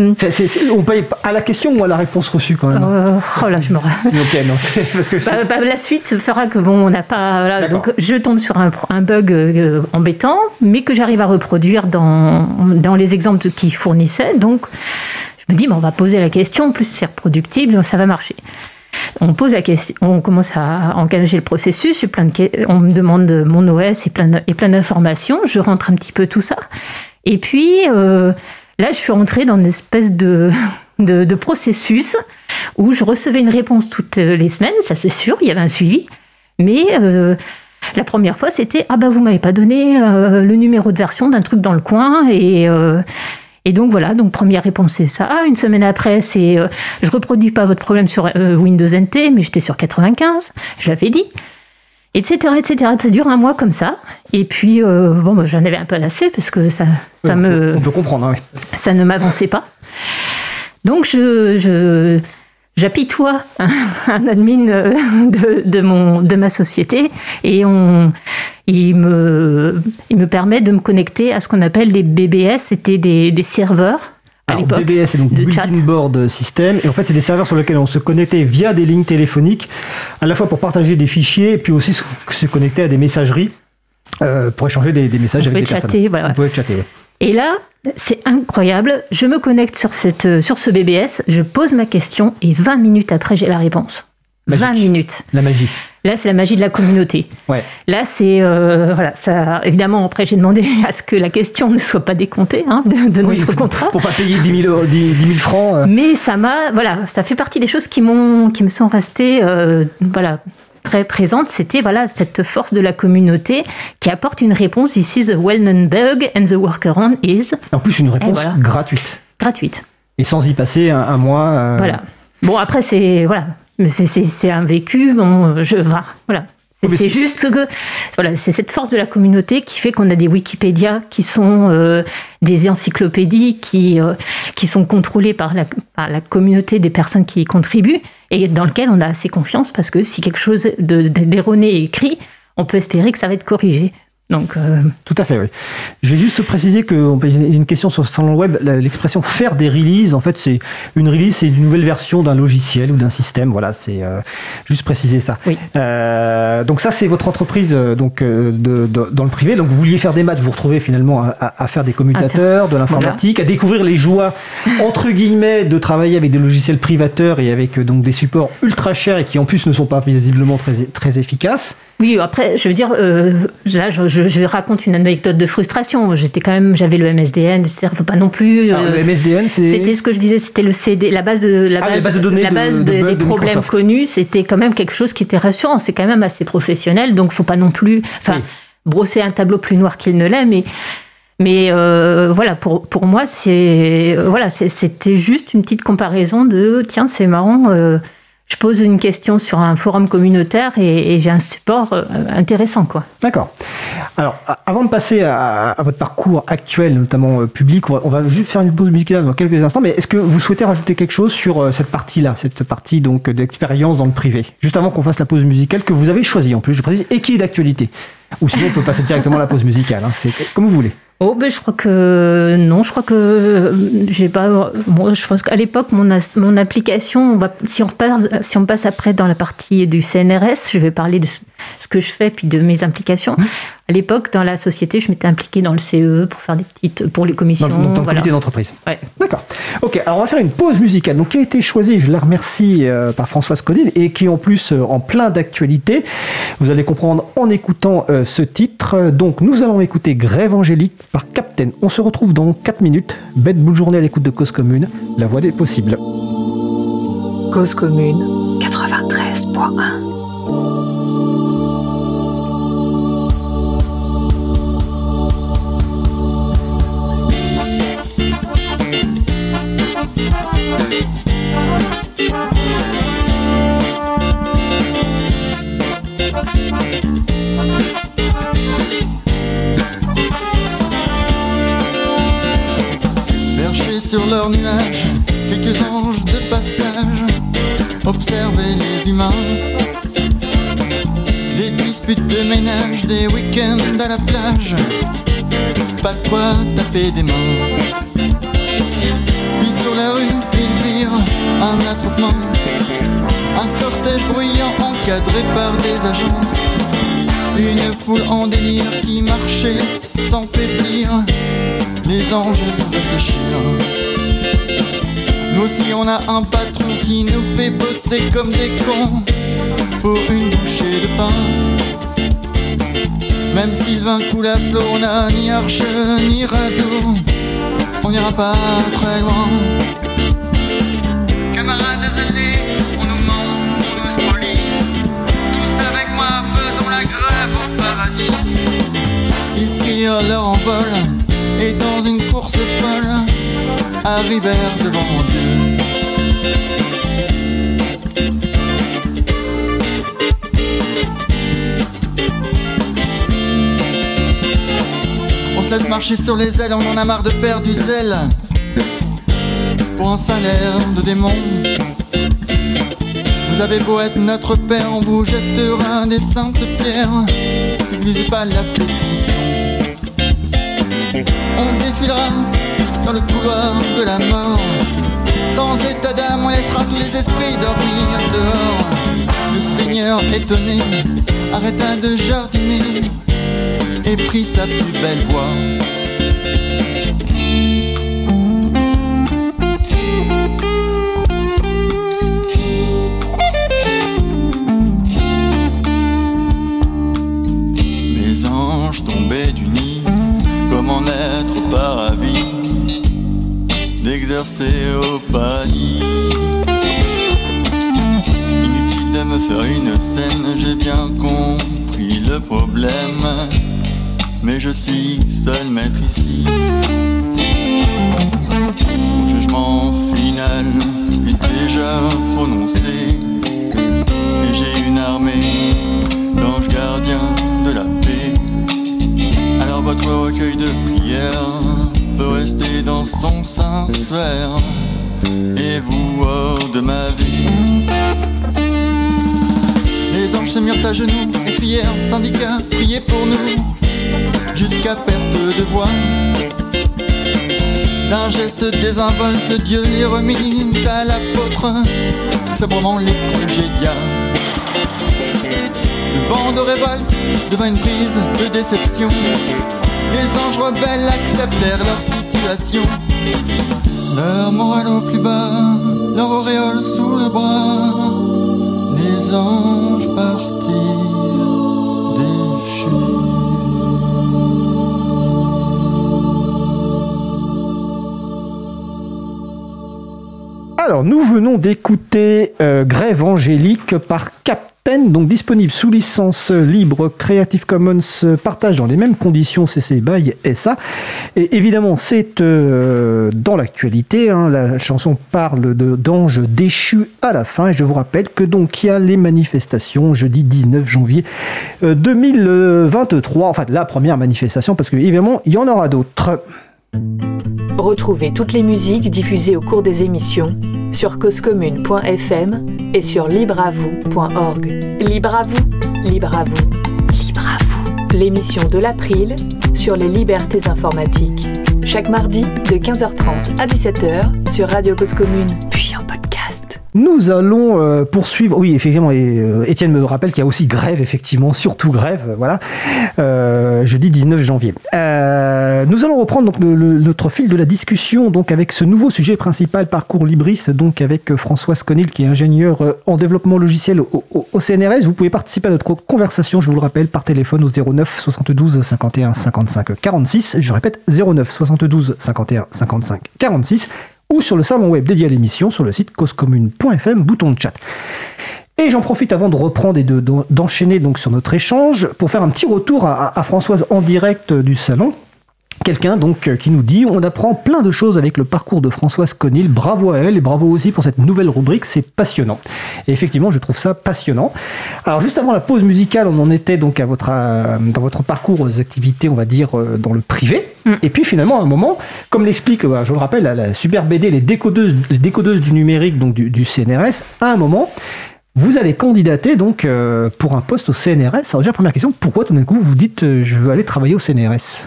on paye à la question ou à la réponse reçue quand même euh, Oh là, je me. [LAUGHS] ok, non, parce que bah, bah, la suite fera que bon, on n'a pas. donc je tombe sur un, bug euh, embêtant, mais que j'arrive à reproduire dans, dans les exemples qu'ils fournissaient. Donc je me dis, on va poser la question, en plus c'est reproductible, ça va marcher. On pose la question, on commence à engager le processus, plein de, on me demande mon OS et plein, et plein d'informations, je rentre un petit peu tout ça. Et puis, euh, Là, je suis rentrée dans une espèce [LAUGHS] de, de, processus où je recevais une réponse toutes les semaines, ça c'est sûr, il y avait un suivi. Mais euh, la première fois, c'était Ah ben, vous m'avez pas donné euh, le numéro de version d'un truc dans le coin. Et, euh, et donc voilà, donc première réponse, c'est ça. Une semaine après, c'est Je reproduis pas votre problème sur Windows NT, mais j'étais sur 95, je l'avais dit etc., etc. Ça dure un mois comme ça. Et puis, euh, bon, moi, j'en avais un peu assez parce que ça, ça me. On peut comprendre, hein, oui. Ça ne m'avançait pas. Donc, je, je j'apitoie un, admin euh, de, de, mon, de ma société et on, il, me, il me permet de me connecter à ce qu'on appelle les BBS, c'était des, des serveurs BBS, c'est donc Building Board System. Et en fait, c'est des serveurs sur lesquels on se connectait via des lignes téléphoniques, à la fois pour partager des fichiers, et puis aussi se connecter à des messageries euh, pour échanger des, messages avec des chatter, personnes. On pouvait chatter, Et là, c'est incroyable. Je me connecte sur, cette, sur ce BBS, je pose ma question, et 20 minutes après, j'ai la réponse. 20 minutes. La magie. Là, c'est la magie de la communauté. Ouais. Là, c'est euh, voilà, ça. Évidemment, après, j'ai demandé [LAUGHS] à ce que la question ne soit pas décomptée hein, de, de Oui, notre contrat. Pour pas payer 10 000, 10 000 francs. euh. Mais ça m'a, voilà, ça fait partie des choses qui m'ont, qui me sont restées, euh, voilà, très présentes. C'était voilà cette force de la communauté qui apporte une réponse. This is a well-known bug and the workaround is En plus, une réponse voilà. gratuite. gratuite. Et sans y passer un, un mois. euh, Voilà. Bon après c'est voilà, Mais c'est- un vécu. Bon, je voilà. voilà. C'est- juste que voilà, c'est cette force de la communauté qui fait qu'on a des Wikipédia qui sont euh, des encyclopédies qui euh, qui sont contrôlées par la par la communauté des personnes qui y contribuent et dans lequel on a assez confiance parce que si quelque chose de- d'erroné est écrit, on peut espérer que ça va être corrigé. Donc euh, Tout à fait, oui. Je vais juste préciser qu'il y a une question sur le salon web. L'expression faire des releases, en fait, c'est une release, c'est une nouvelle version d'un logiciel ou d'un système. Voilà, c'est euh, juste préciser ça. Oui. Euh, donc ça, c'est votre entreprise donc de, de- dans le privé. Donc vous vouliez faire des maths, vous vous retrouvez finalement à, faire des commutateurs, de l'informatique, à découvrir les joies entre guillemets de travailler avec des logiciels privateurs et avec donc des supports ultra chers et qui en plus ne sont pas visiblement très très efficaces. Oui, après, je veux dire, euh, là, je, je- je raconte une anecdote de frustration. J'étais quand même, j'avais le MSDN, c'est-à-dire, faut pas non plus. Euh, le MSDN, c'est C'était ce que je disais, c'était le CD, la base de la Ah, base, de données la base de de- bugs des de problèmes Microsoft. connus. C'était quand même quelque chose qui était rassurant. C'est quand même assez professionnel, donc faut pas non plus, enfin, Oui. brosser un tableau plus noir qu'il ne l'est, mais. Mais euh, voilà, pour, pour moi, c'est euh, voilà, c'était juste une petite comparaison de tiens, c'est marrant, euh, je pose une question sur un forum communautaire et, j'ai un support euh, intéressant, quoi. D'accord. Alors, avant de passer à, votre parcours actuel, notamment euh, public, on va, on va juste faire une pause musicale dans quelques instants. Mais est-ce que vous souhaitez rajouter quelque chose sur euh, cette partie-là, cette partie donc d'expérience dans le privé, juste avant qu'on fasse la pause musicale que vous avez choisie en plus, je précise, et qui est d'actualité. Ou sinon, on peut passer directement à la pause musicale. hein, c'est comme vous voulez. Oh, ben, je crois que non, je crois que euh, j'ai pas. Bon, je pense qu'à l'époque, mon, as- mon application, si, on si on passe après dans la partie du CNRS, je vais parler de ce que je fais puis de mes implications. À l'époque, dans la société, je m'étais impliquée dans le CE pour faire des petites. pour les Dans, commissions. dans le voilà. comité d'entreprise. Ouais. D'accord. Ok, alors on va faire une pause musicale. Donc, qui a été choisie, je la remercie euh, par Françoise Codine et qui est en plus euh, en plein d'actualité. Vous allez comprendre en écoutant euh, ce titre. Donc, nous allons écouter Grève Angélique par Captain. On se retrouve dans 4 minutes. Bête boule journée à l'écoute de Cause Commune, la voix des possibles. Cause commune 93.1 Perchés sur leurs nuages, quelques anges de passage observaient les humains. Des disputes de ménage, des week-ends à la plage, pas de quoi taper des mains. Puis sur la rue, un attroupement, un cortège bruyant encadré par des agents. Une foule en délire qui marchait sans faiblir des anges réfléchir. Nous aussi on a un patron qui nous fait bosser comme des cons pour une bouchée de pain. Même si le vin coule à flot, on n'a ni arche ni radeau, on n'ira pas très loin. Leur envol et dans une course folle arrivèrent devant Dieu. On se laisse marcher sur les ailes, on en a marre de faire du zèle pour un salaire de démon. Vous avez beau être notre père, on vous jettera des saintes pierres. N'églisez pas la pétition. On défilera dans le couloir de la mort. Sans état d'âme, on laissera tous les esprits dormir dehors. Le Seigneur étonné arrêta de jardiner et prit sa plus belle voix. Les anges tombaient du nid. Comment être par avis D'exercer au paradis. Inutile de me faire une scène, j'ai bien compris le problème Mais je suis seul maître ici. Mon jugement final est déjà prononcé Et j'ai une armée d'anges gardiens votre recueil de prières peut rester dans son sanctuaire. Et vous hors de ma vie. Les anges se mirent à genoux, essuyèrent, syndicats, priez pour nous, jusqu'à perte de voix. D'un geste désinvolte, Dieu les remit à l'apôtre, sobrement les congédia. Le vent de révolte devint une prise de déception. Les anges rebelles acceptèrent leur situation. Leur morale au plus bas, leur auréole sous le bras. Les anges partirent déchus. Alors, nous venons d'écouter euh, Grève angélique par Captain, donc disponible sous licence libre Creative Commons, euh, partage dans les mêmes conditions CC BY SA. Et évidemment, c'est euh, dans l'actualité. hein, la chanson parle d'anges déchus à la fin. Et je vous rappelle que donc il y a les manifestations jeudi 19 janvier euh, 2023. Enfin, la première manifestation, parce que évidemment, il y en aura d'autres. Retrouvez toutes les musiques diffusées au cours des émissions sur causecommune.fm et sur libreavoue.org. Libre à vous, libre à vous, libre à vous. L'émission de l'April sur les libertés informatiques. Chaque mardi de 15h30 à 17h sur Radio Cause Commune, puis en podcast. Nous allons euh, poursuivre. Oui, effectivement, et euh, Étienne me rappelle qu'il y a aussi grève, effectivement, surtout grève, euh, voilà, euh, jeudi 19 janvier. Euh, nous allons reprendre donc notre fil de la discussion donc avec ce nouveau sujet principal, parcours Libris, donc avec euh, Françoise Conil, qui est ingénieur euh, en développement logiciel au, CNRS. Vous pouvez participer à notre conversation, je vous le rappelle, par téléphone au 09 72 51 55 46. Je répète, 09 72 51 55 46 ou sur le salon web dédié à l'émission sur le site causecommune.fm, bouton de chat. Et j'en profite avant de reprendre et de- de- d'enchaîner donc sur notre échange pour faire un petit retour à, Françoise en direct euh, du salon. Quelqu'un donc euh, qui nous dit on apprend plein de choses avec le parcours de Françoise Conil. Bravo à elle et bravo aussi pour cette nouvelle rubrique, c'est passionnant. Et effectivement, je trouve ça passionnant. Alors juste avant la pause musicale, on en était donc à votre euh, dans votre parcours aux activités, on va dire euh, dans le privé. Mm. Et puis finalement, à un moment, comme l'explique, je le rappelle, la, la super BD, les décodeuses, les décodeuses du numérique donc du, du CNRS, à un moment. Vous allez candidater donc euh, pour un poste au CNRS. Alors déjà première question, pourquoi tout d'un coup vous dites euh, je veux aller travailler au CNRS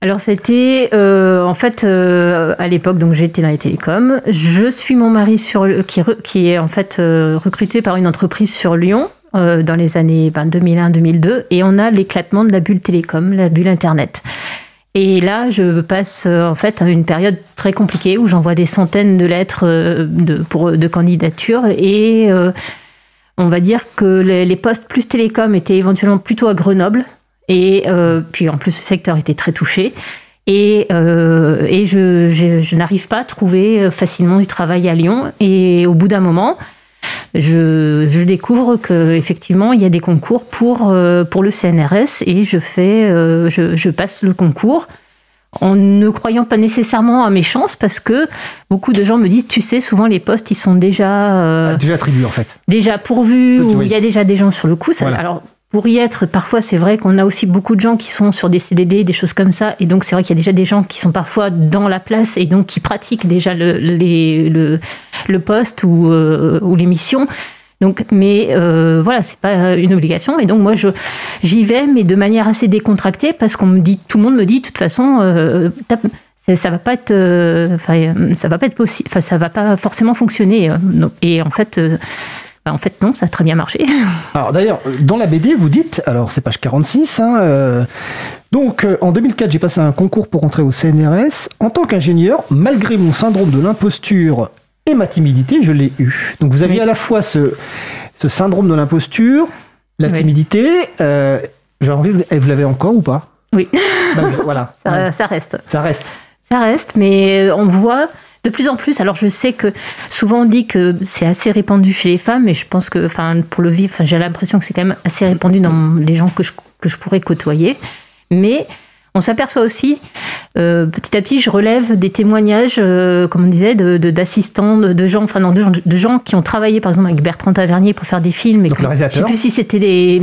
Alors c'était euh, en fait euh, à l'époque donc j'étais dans les télécoms. Je suis mon mari sur qui, est en fait euh, recruté par une entreprise sur Lyon euh, dans les années ben, 2001-2002 et on a l'éclatement de la bulle télécom, la bulle internet. Et là, je passe en fait à une période très compliquée où j'envoie des centaines de lettres de, pour, de candidature et on va dire que les postes plus télécom étaient éventuellement plutôt à Grenoble et euh, puis en plus ce secteur était très touché. Et, euh, et je, je- je n'arrive pas à trouver euh, facilement du travail à Lyon. Et au bout d'un moment, je, je découvre que effectivement il y a des concours pour, euh, pour le CNRS et je, fais, euh, je, je passe le concours en ne croyant pas nécessairement à mes chances parce que beaucoup de gens me disent tu sais souvent les postes ils sont déjà euh, Déjà attribué en fait. déjà pourvu Oui. ou il y a déjà des gens sur le coup. Ça- Voilà. Alors pour y être, parfois c'est vrai qu'on a aussi beaucoup de gens qui sont sur des CDD, des choses comme ça, et donc c'est vrai qu'il y a déjà des gens qui sont parfois dans la place et donc qui pratiquent déjà le, les- le, poste ou, euh, ou l'émission. Donc, mais euh, voilà, c'est pas une obligation. Et donc moi, je j'y vais, mais de manière assez décontractée, parce qu'on me dit, tout le monde me dit, de toute façon, euh, ça- va pas être, euh, ça va pas être possible, ça va pas forcément fonctionner. euh. Et en fait, euh, bah, en fait, non, ça a très bien marché. [LAUGHS] Alors d'ailleurs, dans la BD, vous dites, alors c'est page 46, hein, euh, donc euh, en 2004, j'ai passé un concours pour entrer au CNRS. En tant qu'ingénieur, malgré mon syndrome de l'imposture et ma timidité, je l'ai eu. Donc vous aviez Oui. à la fois ce, ce syndrome de l'imposture, la Oui. timidité, euh, j'ai envie, vous l'avez encore ou pas? Oui. Voilà, [LAUGHS] Ça, Ouais, ça reste. ça reste. Ça reste, mais on voit de plus en plus. Alors, je sais que souvent on dit que c'est assez répandu chez les femmes, mais je pense que, enfin, pour le vivre, j'ai l'impression que c'est quand même assez répandu dans les gens que je, que je pourrais côtoyer. Mais on s'aperçoit aussi, euh, petit à petit, je relève des témoignages, euh, comme on disait, d'assistants, de, de, gens, enfin non, de, gens qui ont travaillé, par exemple, avec Bertrand Tavernier pour faire des films. Et Donc, le réalisateur. Je sais plus si c'était des,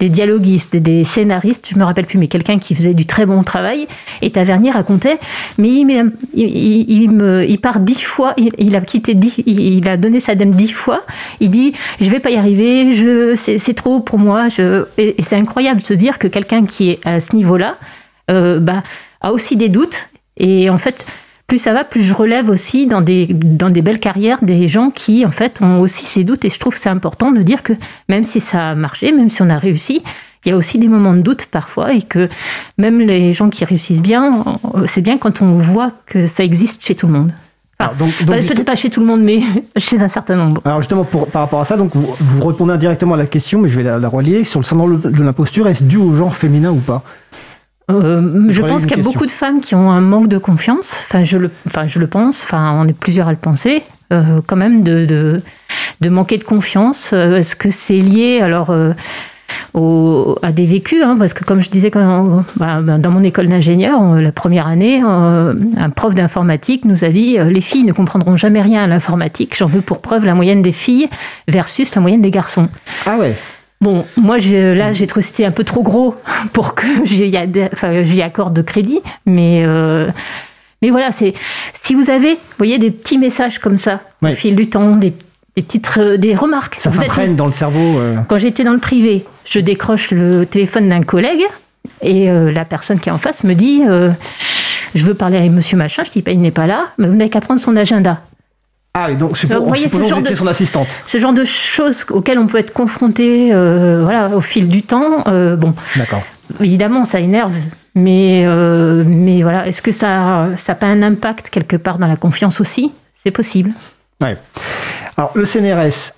des dialoguistes, des, scénaristes, je me rappelle plus, mais quelqu'un qui faisait du très bon travail. Et Tavernier racontait, mais il, il, me, il part dix fois, il, a quitté dix, il, a donné sa dame dix fois. Il dit, je vais pas y arriver, je, c'est trop pour moi. Je, et c'est incroyable de se dire que quelqu'un qui est à ce niveau-là, euh, bah, a aussi des doutes. Et en fait, plus ça va, plus je relève aussi dans des, dans des belles carrières des gens qui, en fait, ont aussi ces doutes. Et je trouve que c'est important de dire que même si ça a marché, même si on a réussi, il y a aussi des moments de doute parfois et que même les gens qui réussissent bien, c'est bien quand on voit que ça existe chez tout le monde. Peut-être pas chez tout le monde, mais [LAUGHS] chez un certain nombre. Alors justement, pour, par rapport à ça, donc vous, vous, répondez indirectement à la question, mais je vais la, la relier. Sur le syndrome de l'imposture, est-ce dû au genre féminin ou pas? Euh, je pense qu'il y a beaucoup de femmes qui ont un manque de confiance. Enfin, je le, enfin, je le pense. Enfin, on est plusieurs à le penser. Euh, quand même de, de, de, manquer de confiance. Euh, est-ce que c'est lié alors au, à des vécus hein, Parce que comme je disais quand, bah, bah, dans mon école d'ingénieur, la première année, un prof d'informatique nous a dit les filles ne comprendront jamais rien à l'informatique. J'en veux pour preuve la moyenne des filles versus la moyenne des garçons. Ah ouais. Bon, moi, là, j'ai trouvé c'était un peu trop gros pour que [LAUGHS] j'y enfin, accorde de crédit, mais euh, mais voilà, c'est si vous avez, vous voyez, des petits messages comme ça au fil du temps, des, petites des remarques. Ça s'entraîne dans le cerveau. Euh. Quand j'étais dans le privé, je décroche le téléphone d'un collègue et euh, la personne qui est en face me dit je veux parler avec Monsieur Machin. Je dis, il n'est pas là, mais vous n'avez qu'à prendre son agenda. Ah, et donc, c'est pour, voyez, ce genre de, son assistante. Ce genre de choses auxquelles on peut être confronté euh, voilà, au fil du temps. Euh, bon, D'accord. Évidemment, ça énerve, mais, euh, mais voilà, est-ce que ça n'a pas un impact quelque part dans la confiance aussi? C'est possible. Ouais. Alors, le CNRS,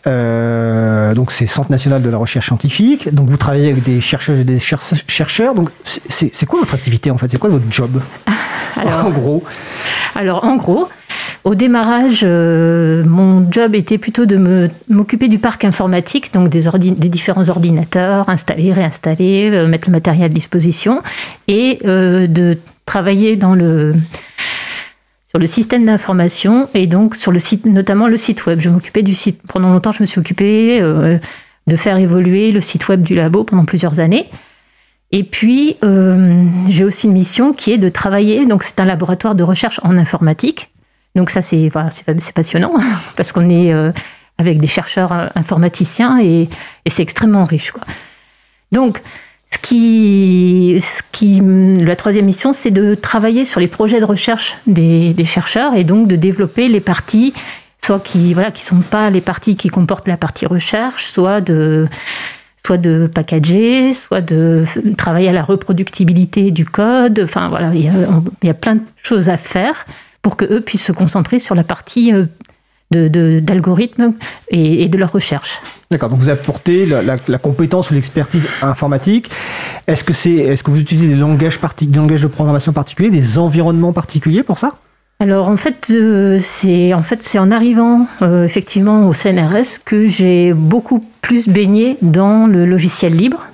donc c'est Centre national de la recherche scientifique. Donc, vous travaillez avec des chercheurs et des chercheurs. Donc, c'est quoi votre activité en fait? C'est quoi votre job? [LAUGHS] Alors, En gros. Alors, en gros, au démarrage, euh, mon job était plutôt de m'occuper du parc informatique, donc des, différents ordinateurs, installer, réinstaller, euh, mettre le matériel à disposition, et euh, de travailler sur le système d'information et donc sur le site, notamment le site web. Je m'occupais du site. Pendant longtemps, je me suis occupée de faire évoluer le site web du labo pendant plusieurs années. Et puis, j'ai aussi une mission qui est de travailler. Donc, c'est un laboratoire de recherche en informatique donc ça, c'est voilà, passionnant [LAUGHS] parce qu'on est euh, avec des chercheurs euh, informaticiens et, c'est extrêmement riche. Quoi. Donc, ce qui, ce qui, la troisième mission, c'est de travailler sur les projets de recherche des, chercheurs et donc de développer les parties, soit qui voilà, qui sont pas les parties qui comportent la partie recherche, soit de soit de packager, soit de travailler à la reproductibilité du code. Enfin voilà, il y a plein de choses à faire pour qu'eux puissent se concentrer sur la partie euh, d'algorithmes et, de leur recherche. D'accord, donc vous apportez la, la, compétence ou l'expertise informatique. Est-ce que, c'est, est-ce que vous utilisez des langages, des langages de programmation particuliers, des environnements particuliers pour ça? Alors en fait, euh, c'est en fait c'est en arrivant euh, effectivement au CNRS que j'ai beaucoup plus baigné dans le logiciel libre.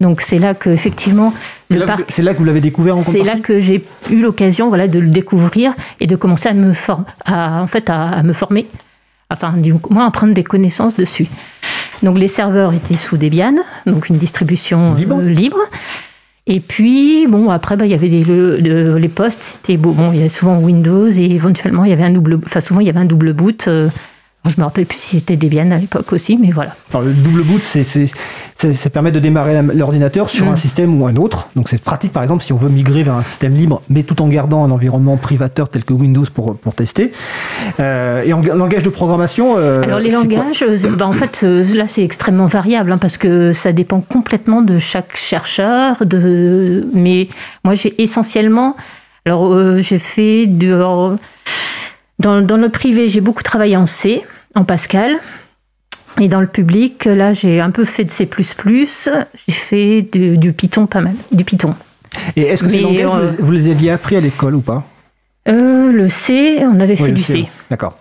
Donc c'est là que effectivement c'est là, que vous l'avez découvert en C'est là que j'ai eu l'occasion voilà de le découvrir et de commencer à me former, en fait à, me former, enfin du moins à prendre des connaissances dessus. Donc les serveurs étaient sous Debian, donc une distribution euh, libre. Et puis, bon, après, bah, il y avait des, les postes, c'était bon, il y avait souvent Windows et éventuellement, il y avait un double, enfin, souvent, il y avait un double boot. Euh, je me rappelle plus si c'était Debian à l'époque aussi, mais voilà. Alors, le double boot, c'est, ça, permet de démarrer l'ordinateur sur un mm. système ou un autre. Donc c'est pratique, par exemple, si on veut migrer vers un système libre, mais tout en gardant un environnement privateur tel que Windows pour, pour tester. Euh, et en langage de programmation. Euh, Alors les langages, euh, bah, en fait, là c'est extrêmement variable hein, parce que ça dépend complètement de chaque chercheur. De... Mais moi j'ai essentiellement. Alors j'ai fait de. Dans, dans le privé, j'ai beaucoup travaillé en C en Pascal. Et dans le public, là, j'ai un peu fait de C++, j'ai fait du, Python pas mal, du Python. Et est-ce que ces langages, euh, vous les aviez appris à l'école ou pas? Euh, le C, on avait fait Oui, du C, C. D'accord.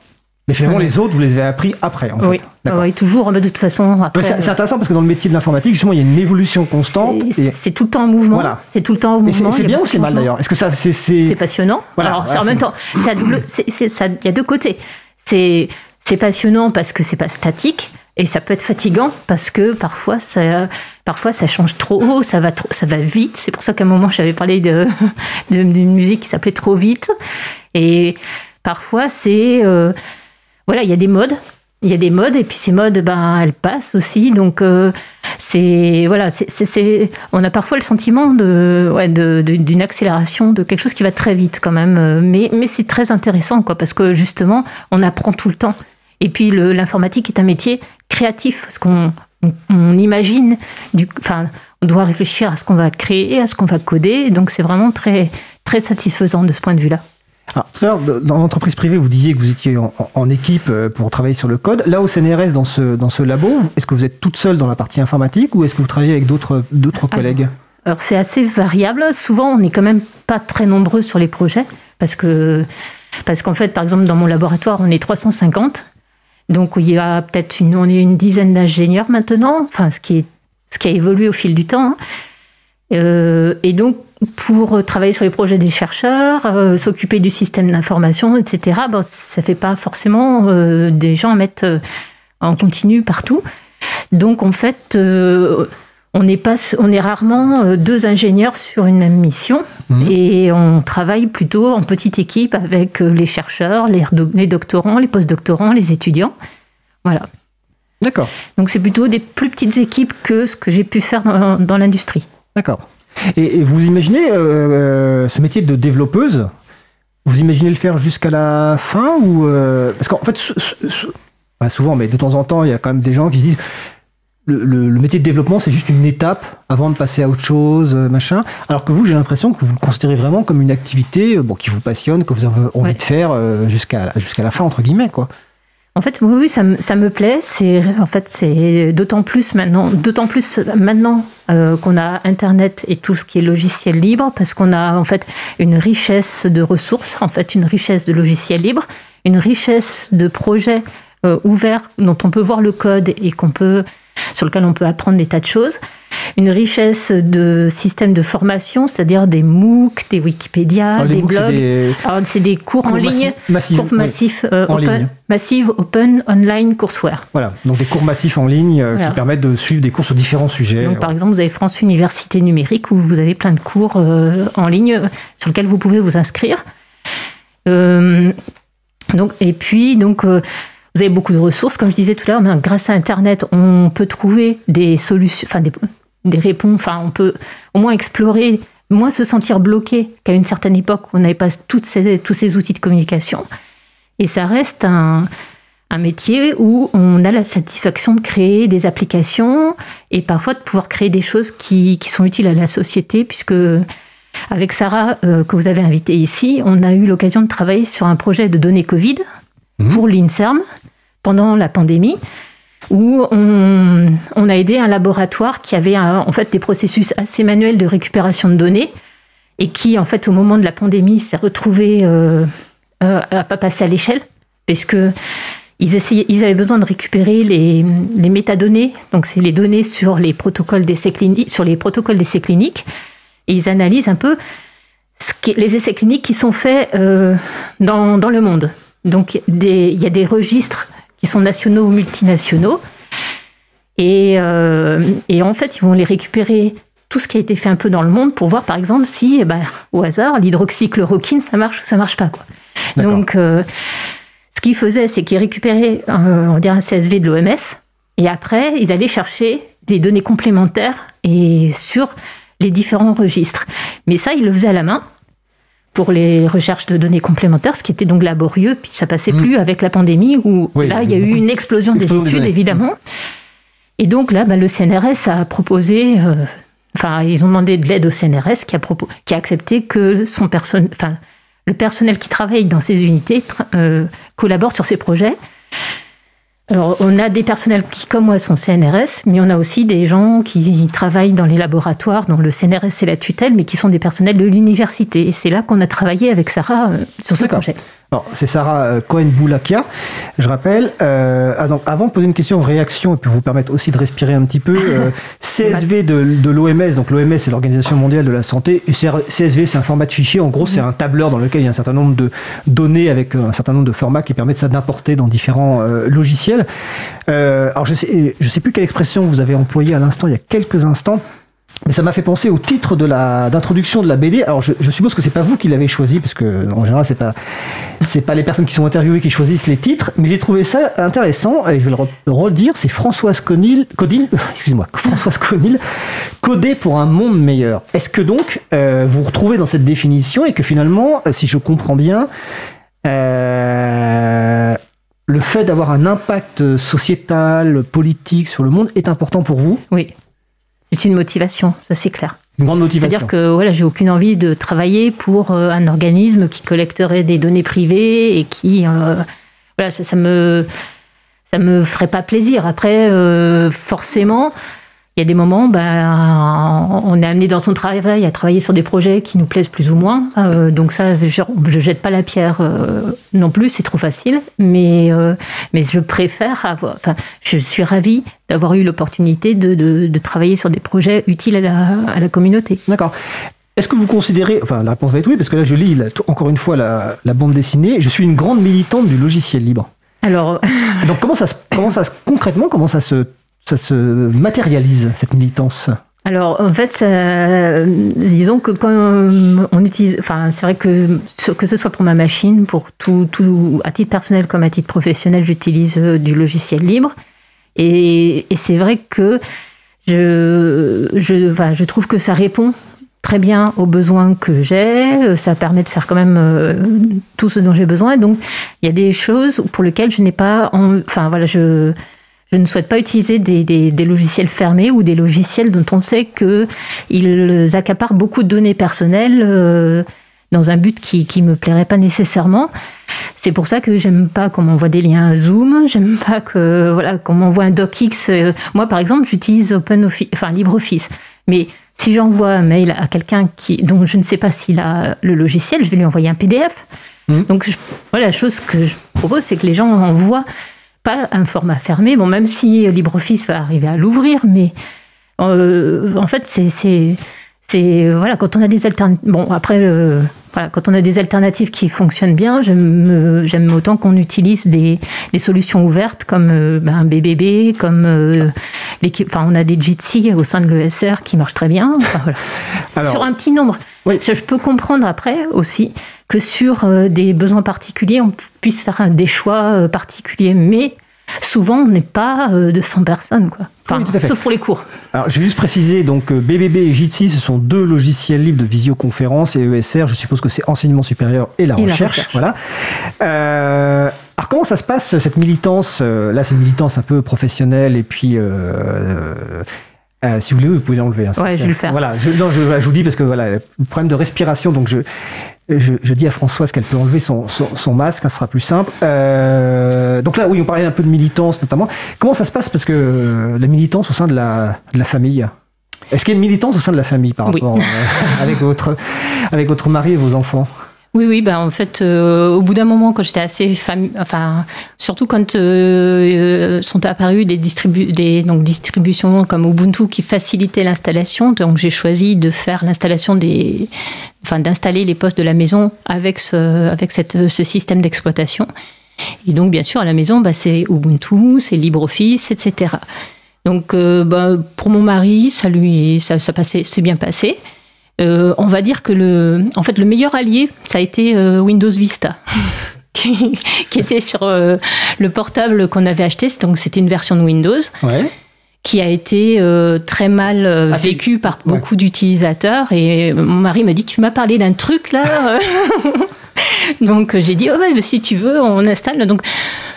Mais finalement, Ouais. les autres, vous les avez appris après, en fait. Oui, D'accord. oui, toujours. De toute façon, c'est intéressant parce que dans le métier de l'informatique, justement, il y a une évolution constante. c'est- tout le temps en mouvement. Voilà. C'est tout le temps en mouvement. c'est bien ou c'est mal d'ailleurs Est-ce que ça, c'est, c'est- passionnant. Voilà, Alors, en même temps, il y a deux côtés. C'est c'est passionnant parce que c'est pas statique et ça peut être fatigant parce que parfois ça parfois ça change trop haut, ça va trop, ça va vite. C'est pour ça qu'à un moment j'avais parlé de [LAUGHS] de- d'une musique qui s'appelait trop vite et parfois c'est euh, voilà il y a des modes. Il y a des modes et puis ces modes, ben, elles passent aussi. Donc, euh, c'est voilà, c'est, on a parfois le sentiment de, ouais, de- d'une accélération, de quelque chose qui va très vite quand même. Euh, Mais, mais c'est très intéressant, quoi, parce que justement, on apprend tout le temps. Et puis, l'informatique est un métier créatif, parce qu'on on, on imagine, du, enfin, on doit réfléchir à ce qu'on va créer, à ce qu'on va coder. Donc, c'est vraiment très, très satisfaisant de ce point de vue-là. Alors, tout à l'heure, dans l'entreprise privée, vous disiez que vous étiez en, équipe euh, pour travailler sur le code. Là, au CNRS, dans ce, dans ce labo, est-ce que vous êtes toute seule dans la partie informatique ou est-ce que vous travaillez avec d'autres, collègues? Alors c'est assez variable. Souvent, on n'est quand même pas très nombreux sur les projets parce que parce qu'en fait, par exemple, dans mon laboratoire, on est 350. Donc il y a peut-être une une dizaine d'ingénieurs maintenant. Enfin, ce qui ce qui a évolué au fil du temps. hein. Euh, et donc pour travailler sur les projets des chercheurs, euh, s'occuper du système d'information, etc. Bon, ça fait pas forcément euh, des gens à mettre en continu partout. Donc en fait, on est, pas, on est rarement euh, deux ingénieurs sur une même mission Mhm. et on travaille plutôt en petite équipe avec euh, les chercheurs, les, do- les doctorants, les postdoctorants, les étudiants. Voilà. D'accord, Donc c'est plutôt des plus petites équipes que ce que j'ai pu faire dans, dans l'industrie. d'accord. Et, et vous imaginez euh, ce métier de développeuse Vous imaginez le faire jusqu'à la fin ou euh, Parce qu'en fait, pas souvent, mais de temps en temps, il y a quand même des gens qui se disent le, le- le métier de développement, c'est juste une étape avant de passer à autre chose, euh, machin. Alors que vous, j'ai l'impression que vous le considérez vraiment comme une activité euh, bon, qui vous passionne, que vous avez envie Ouais. de faire euh, jusqu'à jusqu'à la fin, entre guillemets, quoi. En fait, oui, oui, ça, me- ça me plaît. C'est en fait c'est d'autant plus maintenant, d'autant plus maintenant euh, qu'on a Internet et tout ce qui est logiciel libre, parce qu'on a en fait une richesse de ressources, en fait une richesse de logiciels libres, une richesse de projets euh, ouverts dont on peut voir le code et qu'on peut sur lequel on peut apprendre des tas de choses, une richesse de systèmes de formation, c'est-à-dire des MOOC, des Wikipédia, Alors, des MOOC, blogs. c'est des cours, en ligne, massi- massifs, cours oui. massifs, euh, En open, ligne. massive open online courseware. Voilà, donc des cours massifs en ligne euh, Voilà. qui permettent de suivre des cours sur différents sujets. Donc, par exemple, vous avez France Université Numérique où vous avez plein de cours euh, en ligne euh, sur lesquels vous pouvez vous inscrire. Euh, donc, et puis, donc, euh, vous avez beaucoup de ressources, comme je disais tout à l'heure, grâce à Internet, on peut trouver des solutions, enfin des, des réponses, enfin on peut au moins explorer, moins se sentir bloqué qu'à une certaine époque où on n'avait pas toutes ces, tous ces outils de communication. Et ça reste un, un métier où on a la satisfaction de créer des applications et parfois de pouvoir créer des choses qui, qui sont utiles à la société, puisque avec Sarah, euh, que vous avez invitée ici, on a eu l'occasion de travailler sur un projet de données Covid Mhm. pour l'INSERM pendant la pandémie, où on, a aidé un laboratoire qui avait un- en fait des processus assez manuels de récupération de données et qui, en fait, au moment de la pandémie, s'est retrouvé euh, euh, à pas passer à l'échelle, parce que ils, essayaient, ils avaient besoin de récupérer les, métadonnées, donc c'est les données sur les protocoles d'essais cliniques, cliniques, et ils analysent un peu les essais cliniques qui sont faits euh, dans le monde. Donc des- il y a des registres qui sont nationaux ou multinationaux, et, euh, et en fait ils vont les récupérer tout ce qui a été fait un peu dans le monde pour voir par exemple si, eh ben, au hasard, l'hydroxychloroquine ça marche ou ça marche pas quoi. Donc euh, ce qu'ils faisaient, c'est qu'ils récupéraient euh, on dirait un CSV de l'OMS et après ils allaient chercher des données complémentaires et sur les différents registres. Mais ça, ils le faisaient à la main pour les recherches de données complémentaires, ce qui était donc laborieux, puis ça passait Mm. plus avec la pandémie où Oui, là il y a eu une explosion des études données. évidemment. Et donc là, bah, le CNRS a proposé, euh, enfin ils ont demandé de l'aide au CNRS qui a, propo- qui a accepté que son personne, enfin le personnel qui travaille dans ces unités euh, collabore sur ces projets. Alors, on a des personnels qui, comme moi, sont CNRS, mais on a aussi des gens qui travaillent dans les laboratoires, dont le CNRS c'est la tutelle, mais qui sont des personnels de l'université. Et c'est là qu'on a travaillé avec Sarah euh, sur ce projet. C'est Sarah euh, Cohen-Boulakia, je rappelle. Euh, avant de poser une question, réaction, et puis vous permettre aussi de respirer un petit peu, [LAUGHS] CSV de, de l'OMS, donc l'OMS c'est l'Organisation mondiale de la santé, et CSV c'est un format de fichier, en gros c'est mhm. un tableur dans lequel il y a un certain nombre de données avec un certain nombre de formats qui permettent ça d'importer dans différents logiciels. Euh, alors je sais, je sais plus quelle expression vous avez employée à l'instant, il y a quelques instants. Mais ça m'a fait penser au titre de la d'introduction de la BD. Alors je, suppose que c'est pas vous qui l'avez choisi parce que en général c'est pas c'est pas les personnes qui sont interviewées qui choisissent les titres. Mais j'ai trouvé ça intéressant et je vais le redire. C'est Françoise Conil, Codil, [LAUGHS] excusez-moi, Françoise Conil, codé pour un monde meilleur. Est-ce que donc euh, vous vous retrouvez dans cette définition et que finalement, si je comprends bien, euh, le fait d'avoir un impact sociétal, politique sur le monde est important pour vous? Oui, c'est une motivation, ça c'est clair. Une grande motivation. C'est-à-dire que voilà, j'ai aucune envie de travailler pour euh, un organisme qui collecterait des données privées et qui euh, voilà, ça, ça, me ça me ferait pas plaisir. Après, euh, forcément, il y a des moments, ben, on est amené dans son travail à travailler sur des projets qui nous plaisent plus ou moins. Euh, donc ça, je, je jette pas la pierre euh, non plus, c'est trop facile. Mais, euh, mais je préfère avoir. Enfin, je suis ravie d'avoir eu l'opportunité de, de, travailler sur des projets utiles à la, à la communauté. D'accord. Est-ce que vous considérez, enfin la réponse va être oui, parce que là je lis encore une fois la, la bande dessinée, je suis une grande militante du logiciel libre. Alors, donc comment ça, comment ça concrètement, comment ça se ça se matérialise, cette militance alors en fait, disons que quand on utilise, enfin c'est vrai que que ce soit pour ma machine, pour tout, tout à titre personnel comme à titre professionnel, j'utilise euh, du logiciel libre. Et, c'est vrai que je, je, trouve que ça répond très bien aux besoins que j'ai. Euh, ça permet de faire quand même euh, tout ce dont j'ai besoin. Donc il y a des choses pour lesquelles je n'ai pas, enfin voilà, je je ne souhaite pas utiliser des, logiciels fermés ou des logiciels dont on sait qu'ils accaparent beaucoup de données personnelles euh, dans un but qui ne me plairait pas nécessairement. C'est pour ça que j'aime pas qu'on m'envoie des liens Zoom, j'aime pas que voilà qu'on m'envoie un docx. Euh, moi, par exemple, j'utilise OpenOffice, enfin LibreOffice, mais si j'envoie un mail à quelqu'un qui dont je ne sais pas s'il a le logiciel, je vais lui envoyer un PDF. Mmh. Donc voilà, la chose que je propose, c'est que les gens envoient pas un format fermé, bon, même si LibreOffice va arriver à l'ouvrir, mais euh, en fait, c'est, c'est, voilà, quand on a des alternatives. Bon, après, euh, voilà, quand on a des alternatives qui fonctionnent bien, j'aime, autant qu'on utilise des, des, solutions ouvertes comme euh, ben, BBB, comme enfin, on a des Jitsi au sein de l'ESR qui marchent très bien. voilà. [LAUGHS] Sur un petit nombre. Je, peux comprendre après aussi que sur euh, des besoins particuliers, on puisse faire des choix euh, particuliers. Mais souvent, on n'est pas euh, de 100 personnes, quoi. Sauf pour les cours. Alors, je vais juste préciser, donc BBB et Jitsi, ce sont deux logiciels libres de visioconférence et ESR, je suppose que c'est enseignement supérieur et la, recherche, Voilà. Alors, comment ça se passe, cette militance Là, c'est une militance un peu professionnelle et puis euh, si vous voulez, vous pouvez l'enlever. Hein, ouais, je vais le faire. Voilà, je, je, vous dis parce que voilà, le problème de respiration, donc je, je, dis à Françoise qu'elle peut enlever son, son, masque, ça sera plus simple. Euh, donc là, oui, on parlait un peu de militance notamment. Comment ça se passe? Parce que euh, la militance au sein de la, de la famille, est-ce qu'il y a une militance au sein de la famille par rapport [LAUGHS] avec, votre, avec votre mari et vos enfants? Oui, oui, ben en fait, euh, au bout d'un moment, quand j'étais assez famille, enfin, surtout quand euh, euh, sont apparues des, distribu des donc, distributions comme Ubuntu qui facilitaient l'installation, donc j'ai choisi de faire l'installation des, enfin, d'installer les postes de la maison avec ce, avec cette, ce système d'exploitation. Et donc, bien sûr, à la maison, bah, c'est Ubuntu, c'est LibreOffice, etc. Donc, bah, pour mon mari, ça lui, ça, ça passait, c'est bien passé. Euh, on va dire que le, en fait, le meilleur allié, ça a été euh, Windows Vista. [LAUGHS] qui, était sur euh, le portable qu'on avait acheté, donc c'était une version de Windows, qui a été très mal ah, vécue par beaucoup d'utilisateurs. Et mon mari m'a dit, tu m'as parlé d'un truc là [LAUGHS] Donc j'ai dit, oh ouais, si tu veux, on installe. Donc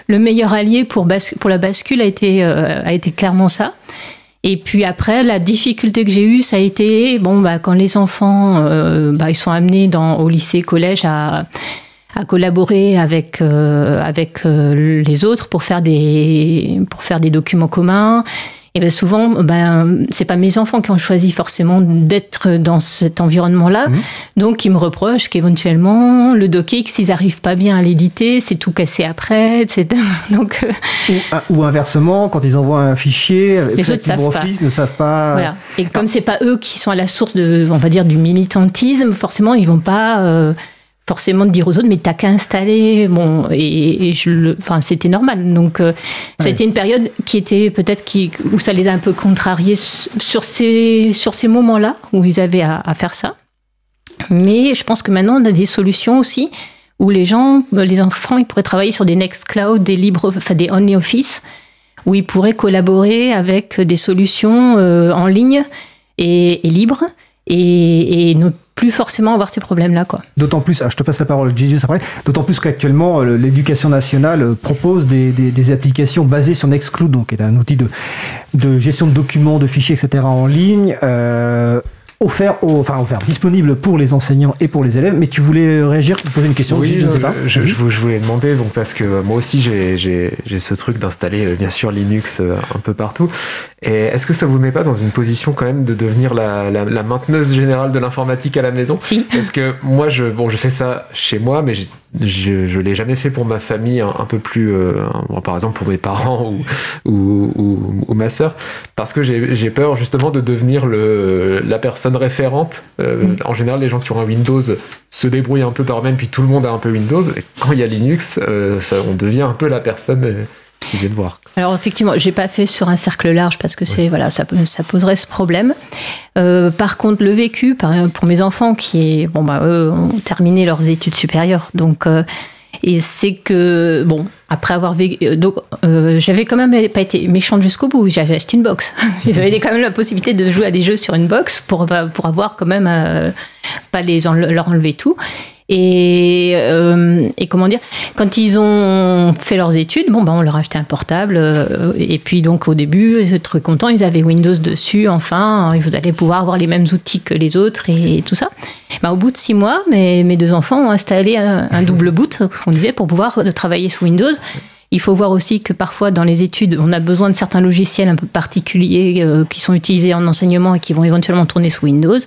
le meilleur allié pour, pour la bascule a été, a été clairement ça. Et puis après, la difficulté que j'ai eue, ça a été bon, bah, quand les enfants euh, bah, ils sont amenés dans, au lycée, collège à, à collaborer avec avec les autres pour faire des pour faire des documents communs et bien souvent, ben, c'est pas mes enfants qui ont choisi forcément d'être dans cet environnement-là. Mmh. Donc, ils me reprochent qu'éventuellement, le docx, s'ils n'arrivent pas bien à l'éditer, c'est tout cassé après, etc. [LAUGHS] Donc, euh, ah, ou, inversement, quand ils envoient un fichier, les autres savent pas. ne savent pas. Voilà. Et comme c'est pas eux qui sont à la source de, on va dire, du militantisme, forcément, ils vont pas. Euh, forcément de dire aux autres mais t'as qu'à installer bon et, je le enfin c'était normal. Donc euh, ça a été une période qui était peut-être qui où ça les a un peu contrariés sur ces sur ces moments là où ils avaient à, faire ça. Mais je pense que maintenant on a des solutions aussi où les gens les enfants ils pourraient travailler sur des Nextcloud des libres enfin des OnlyOffice où ils pourraient collaborer avec des solutions euh, en ligne et, et libres. Et, et plus forcément avoir ces problèmes-là. quoi. D'autant plus, ah, je te passe la parole, Gigi, après, d'autant plus qu'actuellement, euh, l'éducation nationale euh, propose des, des, des, applications basées sur Nextcloud, donc qui est un outil de, de gestion de documents, de fichiers, etc. en ligne. Euh, offert, enfin offert, disponible pour les enseignants et pour les élèves. Mais tu voulais réagir, poser une question Oui, je, ne sais pas. Je, voulais demander, donc, parce que moi aussi j'ai ce truc d'installer bien sûr Linux un peu partout. Et est-ce que ça vous met pas dans une position quand même de devenir la, la, mainteneuse générale de l'informatique à la maison Si. Parce que moi, je, bon, je fais ça chez moi, mais je, je l'ai jamais fait pour ma famille un, peu plus, euh, par exemple pour mes parents ou, ou, ou, ma sœur, parce que j'ai peur justement de devenir le, la personne référente. Euh, mm. En général, les gens qui ont un Windows se débrouillent un peu par eux-mêmes, puis tout le monde a un peu Windows. Et quand il y a Linux, euh, ça, on devient un peu la personne voir. Alors effectivement, j'ai pas fait sur un cercle large parce que c'est voilà, ça, ça poserait ce problème. Euh, par contre, le vécu, par, pour mes enfants qui bon bah eux ont terminé leurs études supérieures, donc euh, et c'est que bon après avoir vécu, euh, donc j'avais quand même pas été méchante jusqu'au bout. J'avais acheté une box. [LAUGHS] Ils avaient quand même la possibilité de jouer à des jeux sur une box pour pour avoir quand même pas les leur enlever tout. Et, euh, et, comment dire, quand ils ont fait leurs études, bon, ben, on leur a acheté un portable. Euh, et puis, donc, au début, ils étaient très contents. Ils avaient Windows dessus. Enfin, vous allez pouvoir avoir les mêmes outils que les autres et, tout ça. Ben, au bout de six mois, mes, deux enfants ont installé un, double boot, qu'on disait, pour pouvoir travailler sous Windows. Il faut voir aussi que parfois dans les études, on a besoin de certains logiciels un peu particuliers euh, qui sont utilisés en enseignement et qui vont éventuellement tourner sous Windows.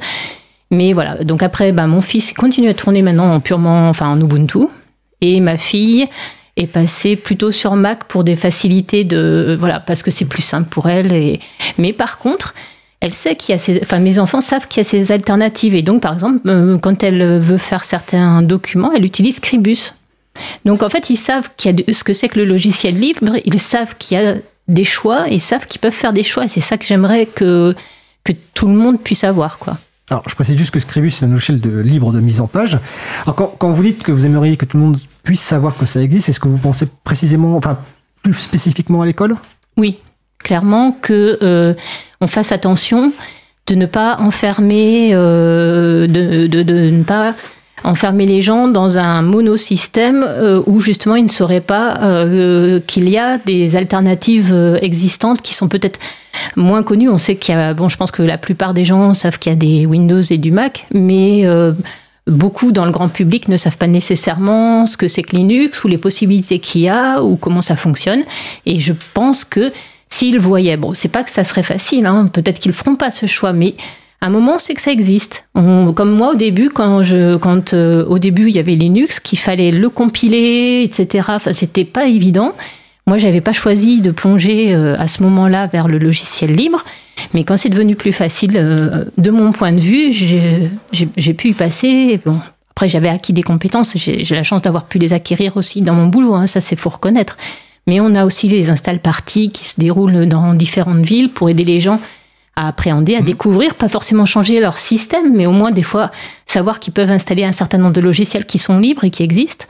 Mais voilà, donc après, bah, mon fils continue à tourner maintenant en purement, enfin en Ubuntu, et ma fille est passée plutôt sur Mac pour des facilités de, voilà, parce que c'est plus simple pour elle. Et... Mais par contre, elle sait qu'il y a ces, enfin mes enfants savent qu'il y a ces alternatives, et donc par exemple, euh, quand elle veut faire certains documents, elle utilise Scribus. Donc en fait, ils savent qu'il y a ce que c'est que le logiciel libre, ils savent qu'il y a des choix, ils savent qu'ils peuvent faire des choix, et c'est ça que j'aimerais que que tout le monde puisse avoir, quoi. Alors, je précise juste que Scribus, c'est un logiciel de, libre de mise en page. Alors, quand, vous dites que vous aimeriez que tout le monde puisse savoir que ça existe, est-ce que vous pensez précisément, enfin, plus spécifiquement à l'école? Oui, clairement que euh, on fasse attention de ne pas enfermer, euh, de, ne pas enfermer les gens dans un monosystème euh, où justement ils ne sauraient pas euh, qu'il y a des alternatives euh, existantes qui sont peut-être moins connues. On sait qu'il y a, bon, je pense que la plupart des gens savent qu'il y a des Windows et du Mac, mais beaucoup dans le grand public ne savent pas nécessairement ce que c'est que Linux ou les possibilités qu'il y a ou comment ça fonctionne. Et je pense que s'ils voyaient, bon, c'est pas que ça serait facile, hein, peut-être qu'ils feront pas ce choix, mais un moment, c'est que ça existe. comme moi au début, quand je, quand euh, au début il y avait Linux, qu'il fallait le compiler, etc. Enfin, c'était pas évident. Moi, j'avais pas choisi de plonger euh, à ce moment-là vers le logiciel libre, mais quand c'est devenu plus facile, euh, de mon point de vue, j'ai pu y passer. Bon, après, j'avais acquis des compétences. J'ai la chance d'avoir pu les acquérir aussi dans mon boulot. Hein, ça, c'est faut reconnaître. Mais on a aussi les install parties qui se déroulent dans différentes villes pour aider les gens à appréhender, à mmh. découvrir, pas forcément changer leur système, mais au moins des fois savoir qu'ils peuvent installer un certain nombre de logiciels qui sont libres et qui existent.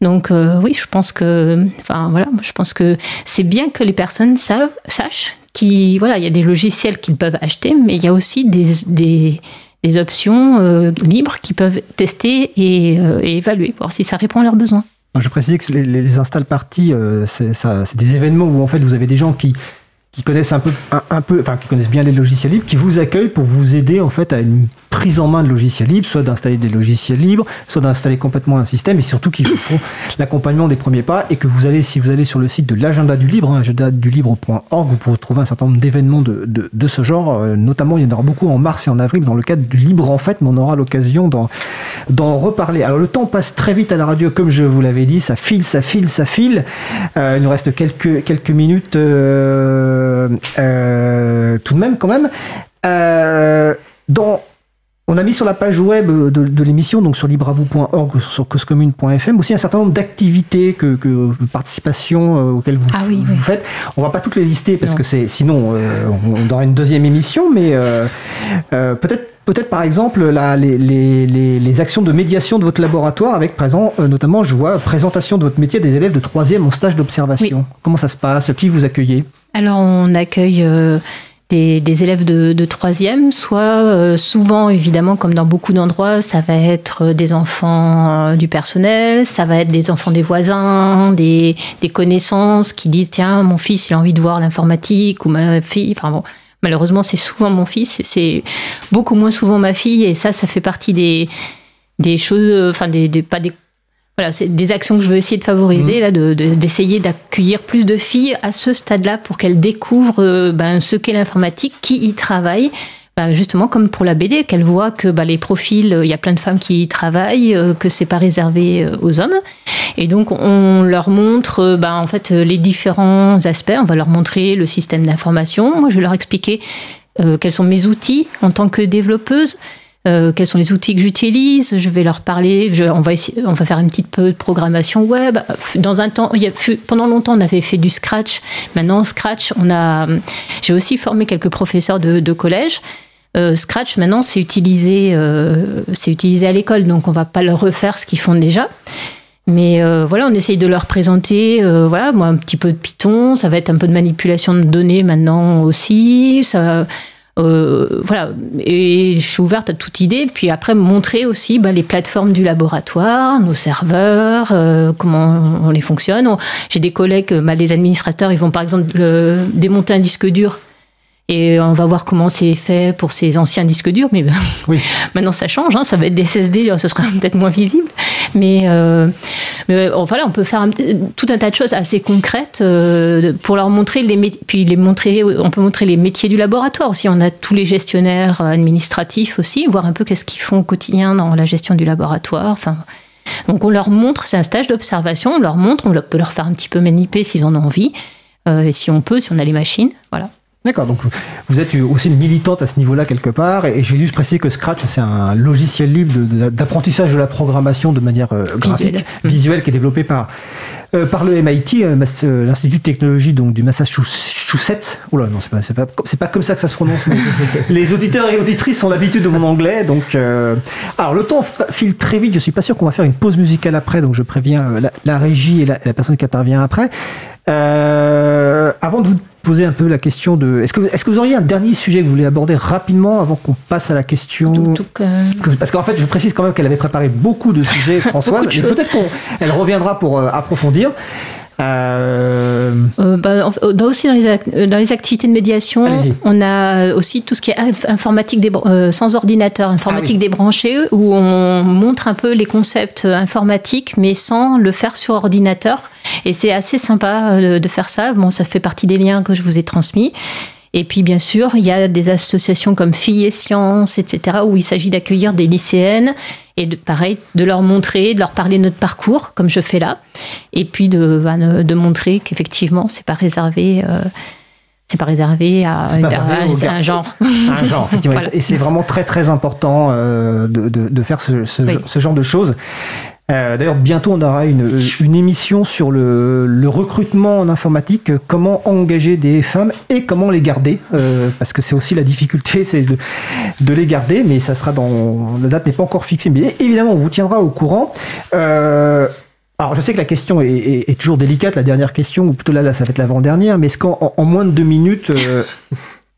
Donc euh, oui, je pense que, enfin voilà, je pense que c'est bien que les personnes savent, sachent qu'il voilà, il y a des logiciels qu'ils peuvent acheter, mais il y a aussi des, des, des options euh, libres qu'ils peuvent tester et, euh, et, évaluer, voir si ça répond à leurs besoins. Je précise que les, les install parties, c'est des événements où en fait vous avez des gens qui qui connaissent un peu, un, peu, enfin qui connaissent bien les logiciels libres, qui vous accueillent pour vous aider en fait à une prise en main de logiciels libres, soit d'installer des logiciels libres, soit d'installer complètement un système, et surtout qu'ils font l'accompagnement des premiers pas, et que vous allez, si vous allez sur le site de l'agenda du libre, hein, agendadulibre.org, vous pourrez trouver un certain nombre d'événements de, de, ce genre, euh, notamment il y en aura beaucoup en mars et en avril dans le cadre du libre en fait, mais on aura l'occasion d'en reparler. Alors le temps passe très vite à la radio, comme je vous l'avais dit, ça file, ça file, ça file. Euh, il nous reste quelques, quelques minutes euh, tout de même quand même. On a mis sur la page web de, l'émission, donc sur libravou.org, sur causecommune.fm, aussi un certain nombre d'activités que, que participation euh, auxquelles vous, ah faites. On va pas toutes les lister parce que c'est sinon euh, on, aura une deuxième émission, mais euh, peut-être Peut-être par exemple les, les, actions de médiation de votre laboratoire avec présent, notamment je vois présentation de votre métier des élèves de troisième en stage d'observation. Comment ça se passe? Qui vous accueillez? Alors on accueille des, élèves de, troisième, soit euh, souvent, évidemment, comme dans beaucoup d'endroits, ça va être des enfants euh, du personnel, ça va être des enfants des voisins, des, connaissances qui disent tiens, mon fils, il a envie de voir l'informatique ou ma fille. Enfin bon, malheureusement, c'est souvent mon fils, c'est beaucoup moins souvent ma fille, et ça, ça fait partie des choses, enfin des, pas des voilà, c'est des actions que je veux essayer de favoriser, mmh. là, d'essayer d'accueillir plus de filles à ce stade-là pour qu'elles découvrent euh, ben, ce qu'est l'informatique, qui y travaille. Ben, justement, comme pour la BD, qu'elles voient que ben, les profils, il y a plein de femmes qui y travaillent, euh, que c'est pas réservé euh, aux hommes. Et donc, on leur montre ben, en fait les différents aspects. On va leur montrer le système d'information. Moi, je vais leur expliquer quels sont mes outils en tant que développeuse. Euh, quels sont les outils que j'utilise? Je vais leur parler. on, va essayer, on va faire une petite peu de programmation web. Dans un temps, il y a, pendant longtemps, on avait fait du Scratch. Maintenant, Scratch, on a. J'ai aussi formé quelques professeurs de, collège. Euh, Scratch, maintenant, c'est utilisé, euh, c'est utilisé à l'école, donc on va pas leur refaire ce qu'ils font déjà. Mais voilà, on essaye de leur présenter, voilà, moi un petit peu de Python, ça va être un peu de manipulation de données maintenant aussi. Ça, euh, voilà, et je suis ouverte à toute idée. Puis après, montrer aussi bah, les plateformes du laboratoire, nos serveurs, euh, comment on les fonctionne. J'ai des collègues, bah, les administrateurs, ils vont par exemple démonter un disque dur et on va voir comment c'est fait pour ces anciens disques durs. Mais [LAUGHS] oui. maintenant, ça change. Hein, ça va être des SSD, ce sera [LAUGHS] peut-être moins visible. Mais, euh, mais voilà, on peut faire tout un tas de choses assez concrètes euh, pour leur montrer les puis les montrer. On peut montrer les métiers du laboratoire aussi. On a tous les gestionnaires administratifs aussi, voir un peu qu'est-ce qu'ils font au quotidien dans la gestion du laboratoire. Enfin. Donc on leur montre, c'est un stage d'observation, on leur montre, on peut leur faire un petit peu maniper s'ils en ont envie, euh, et si on peut, si on a les machines, voilà. D'accord, donc vous êtes aussi une militante à ce niveau-là quelque part, et je vais juste préciser que Scratch, c'est un logiciel libre d'apprentissage de, la programmation de manière euh, graphique, visuelle, qui est développé par, euh, par le MIT, euh, l'Institut de technologie donc, du Massachusetts. Oula, non, c'est pas, pas, pas, comme ça que ça se prononce. [LAUGHS] les auditeurs et auditrices ont l'habitude de mon anglais, donc... alors, le temps file très vite, je suis pas sûr qu'on va faire une pause musicale après, donc je préviens la, régie et la, la, personne qui intervient après. avant de vous poser un peu la question de. Est-ce que, est que vous auriez un dernier sujet que vous voulez aborder rapidement avant qu'on passe à la question Parce qu'en fait, je précise quand même qu'elle avait préparé beaucoup de sujets, [LAUGHS] Françoise, et peut-être qu'elle reviendra pour euh, approfondir. Euh... euh bah, aussi dans les, dans les, activités de médiation, on a aussi tout ce qui est informatique euh, sans ordinateur, informatique ah débranchée, où on montre un peu les concepts informatiques, mais sans le faire sur ordinateur. Et c'est assez sympa euh, de faire ça. Bon, ça fait partie des liens que je vous ai transmis. Et puis, bien sûr, il y a des associations comme Filles et Sciences, etc., où il s'agit d'accueillir des lycéennes et de, pareil, de leur montrer, de leur parler de notre parcours, comme je fais là, et puis de, bah, de montrer qu'effectivement, c'est pas réservé. Euh, c'est pas réservé à, un genre. Un genre, effectivement. Et [LAUGHS] c'est vraiment très très important euh, de, de, faire ce, ce, genre de choses. Euh, d'ailleurs, bientôt, on aura une, une émission sur le, le, recrutement en informatique, comment engager des femmes et comment les garder, euh, parce que c'est aussi la difficulté, [LAUGHS] c'est de, de, les garder, mais ça sera dans... La date n'est pas encore fixée, mais évidemment, on vous tiendra au courant. Euh, alors, je sais que la question est, est, toujours délicate, la dernière question, ou plutôt là, là ça va être l'avant-dernière, mais est-ce qu'en en moins de deux minutes,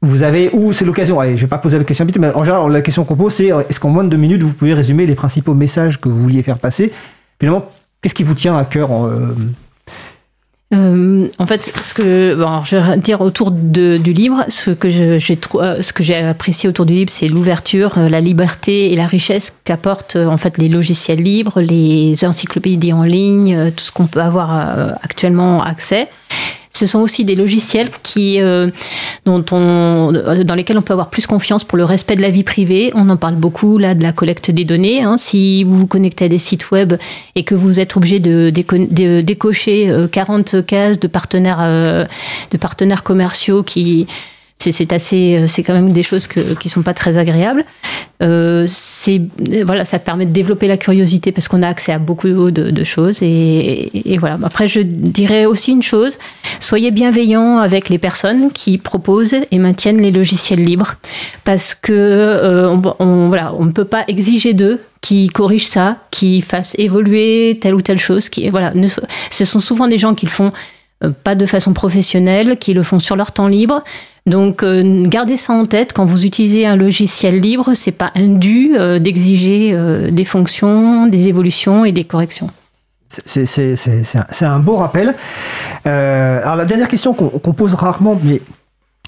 vous avez, ou c'est l'occasion, allez, je vais pas poser la question mais en général, la question qu'on pose, c'est est-ce qu'en moins de deux minutes, vous pouvez résumer les principaux messages que vous vouliez faire passer? Finalement, qu'est-ce qui vous tient à cœur euh, Euh, en fait, ce que je vais dire autour du livre, ce que j'ai ce que j'ai apprécié autour du livre, c'est l'ouverture, la liberté et la richesse qu'apportent en fait les logiciels libres, les encyclopédies en ligne, tout ce qu'on peut avoir actuellement accès. Ce sont aussi des logiciels qui, euh, dont on, dans lesquels on peut avoir plus confiance pour le respect de la vie privée. On en parle beaucoup là de la collecte des données. Hein. Si vous vous connectez à des sites web et que vous êtes obligé de, décocher 40 euh, cases de partenaires, euh, de partenaires commerciaux qui c'est assez, euh, c'est quand même des choses que, qui sont pas très agréables. Euh, c'est voilà, ça permet de développer la curiosité parce qu'on a accès à beaucoup de, choses et, voilà. Après, je dirais aussi une chose soyez bienveillants avec les personnes qui proposent et maintiennent les logiciels libres parce que euh, voilà, on ne peut pas exiger d'eux qui corrigent ça, qui fassent évoluer telle ou telle chose. Qui voilà, ce sont souvent des gens qui le font pas de façon professionnelle, qui le font sur leur temps libre. Donc euh, gardez ça en tête quand vous utilisez un logiciel libre, c'est pas indu euh, d'exiger des fonctions, des évolutions et des corrections. C'est un, beau rappel. alors la dernière question qu'on pose rarement, mais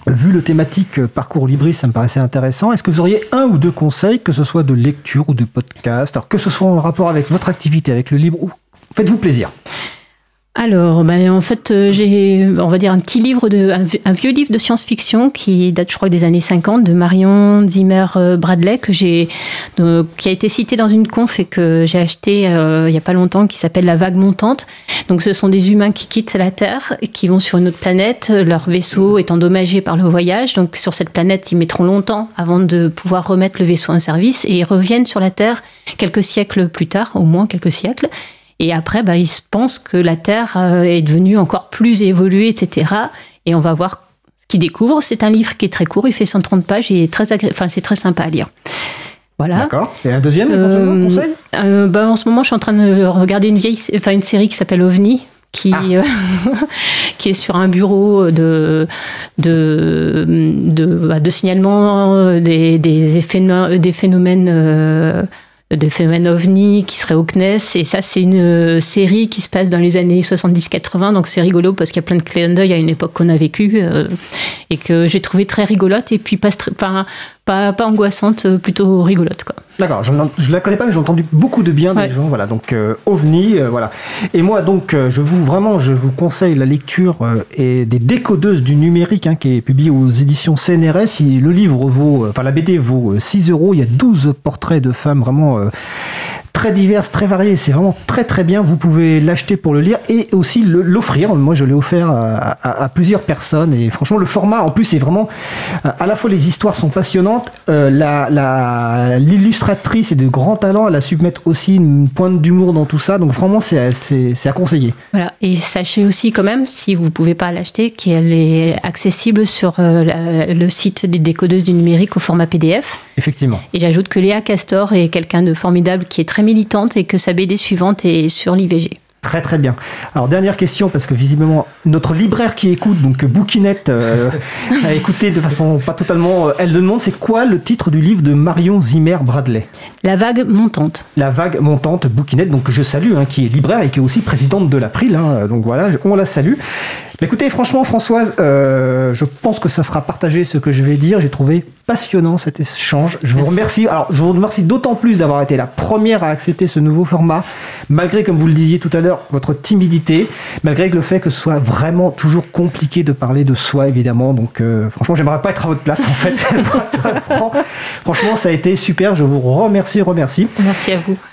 vu le thématique parcours Libris, ça me paraissait intéressant. Est-ce que vous auriez un ou deux conseils, que ce soit de lecture ou de podcast, que ce soit en rapport avec votre activité, avec le libre, ou faites-vous plaisir alors, ben, en fait, euh, j'ai, on va dire, un petit livre, de, un, vieux livre de science-fiction qui date, je crois, des années 50, de Marion Zimmer euh, Bradley, que j'ai, qui a été cité dans une conf et que j'ai acheté euh, il n'y a pas longtemps, qui s'appelle La vague montante. Donc, ce sont des humains qui quittent la Terre et qui vont sur une autre planète. Leur vaisseau est endommagé par le voyage. Donc, sur cette planète, ils mettront longtemps avant de pouvoir remettre le vaisseau en service et ils reviennent sur la Terre quelques siècles plus tard, au moins quelques siècles. Et après, bah, ils pensent que la Terre euh, est devenue encore plus évoluée, etc. Et on va voir ce qu'ils découvrent. C'est un livre qui est très court, il fait 130 pages et très enfin, c'est très sympa à lire. Voilà. D'accord. Et un deuxième euh, conseil? euh, bah, En ce moment, je suis en train de regarder une vieille, enfin une série qui s'appelle OVNI, qui, ah. euh, [LAUGHS] qui est sur un bureau de, de, de, bah, de signalement des, des, des phénomènes de phénomènes ovni qui serait au CNES. Et ça, c'est une euh, série qui se passe dans les années 70-80. Donc c'est rigolo parce qu'il y a plein de clins d'œil à une époque qu'on a vécue euh, et que j'ai trouvé très rigolote et puis pas, pas, pas, pas angoissante, euh, plutôt rigolote. Quoi. D'accord, je ne la connais pas, mais j'ai entendu beaucoup de bien des gens. Voilà, donc euh, OVNI, euh, voilà. Et moi, donc, je vous vraiment, je vous conseille la lecture et des décodeuses du numérique, hein, qui est publié aux éditions CNRS. le livre vaut, enfin la BD vaut 6 euros. Il y a 12 portraits de femmes vraiment très diverses, très variées. C'est vraiment très très bien. Vous pouvez l'acheter pour le lire et aussi l'offrir. Moi, je l'ai offert à, plusieurs personnes et franchement, le format en plus est vraiment à la fois les histoires sont passionnantes. Euh, l'illustratrice est de grand talent. Elle a su mettre aussi une pointe d'humour dans tout ça. Donc vraiment, c'est à conseiller. Voilà. Et sachez aussi quand même, si vous ne pouvez pas l'acheter, qu'elle est accessible sur euh, le site des décodeuses du numérique au format PDF. Effectivement. Et j'ajoute que Léa Castor est quelqu'un de formidable qui est très militante et que sa BD suivante est sur l'IVG. Très très bien. Alors dernière question parce que visiblement notre libraire qui écoute donc Bouquinette euh, a écouté de façon pas totalement euh, elle demande c'est quoi le titre du livre de Marion Zimmer Bradley? La vague montante. La vague montante Bouquinette donc je salue hein, qui est libraire et qui est aussi présidente de l'April hein, donc voilà on la salue. écoutez franchement Françoise euh, je pense que ça sera partagé ce que je vais dire j'ai trouvé passionnant cet échange. Je vous remercie. Alors, je vous remercie d'autant plus d'avoir été la première à accepter ce nouveau format, malgré, comme vous le disiez tout à l'heure, votre timidité, malgré le fait que ce soit vraiment toujours compliqué de parler de soi, évidemment. Donc, euh, franchement, j'aimerais pas être à votre place, en fait. [LAUGHS] franchement, ça a été super. Je vous remercie, remercie. Merci à vous.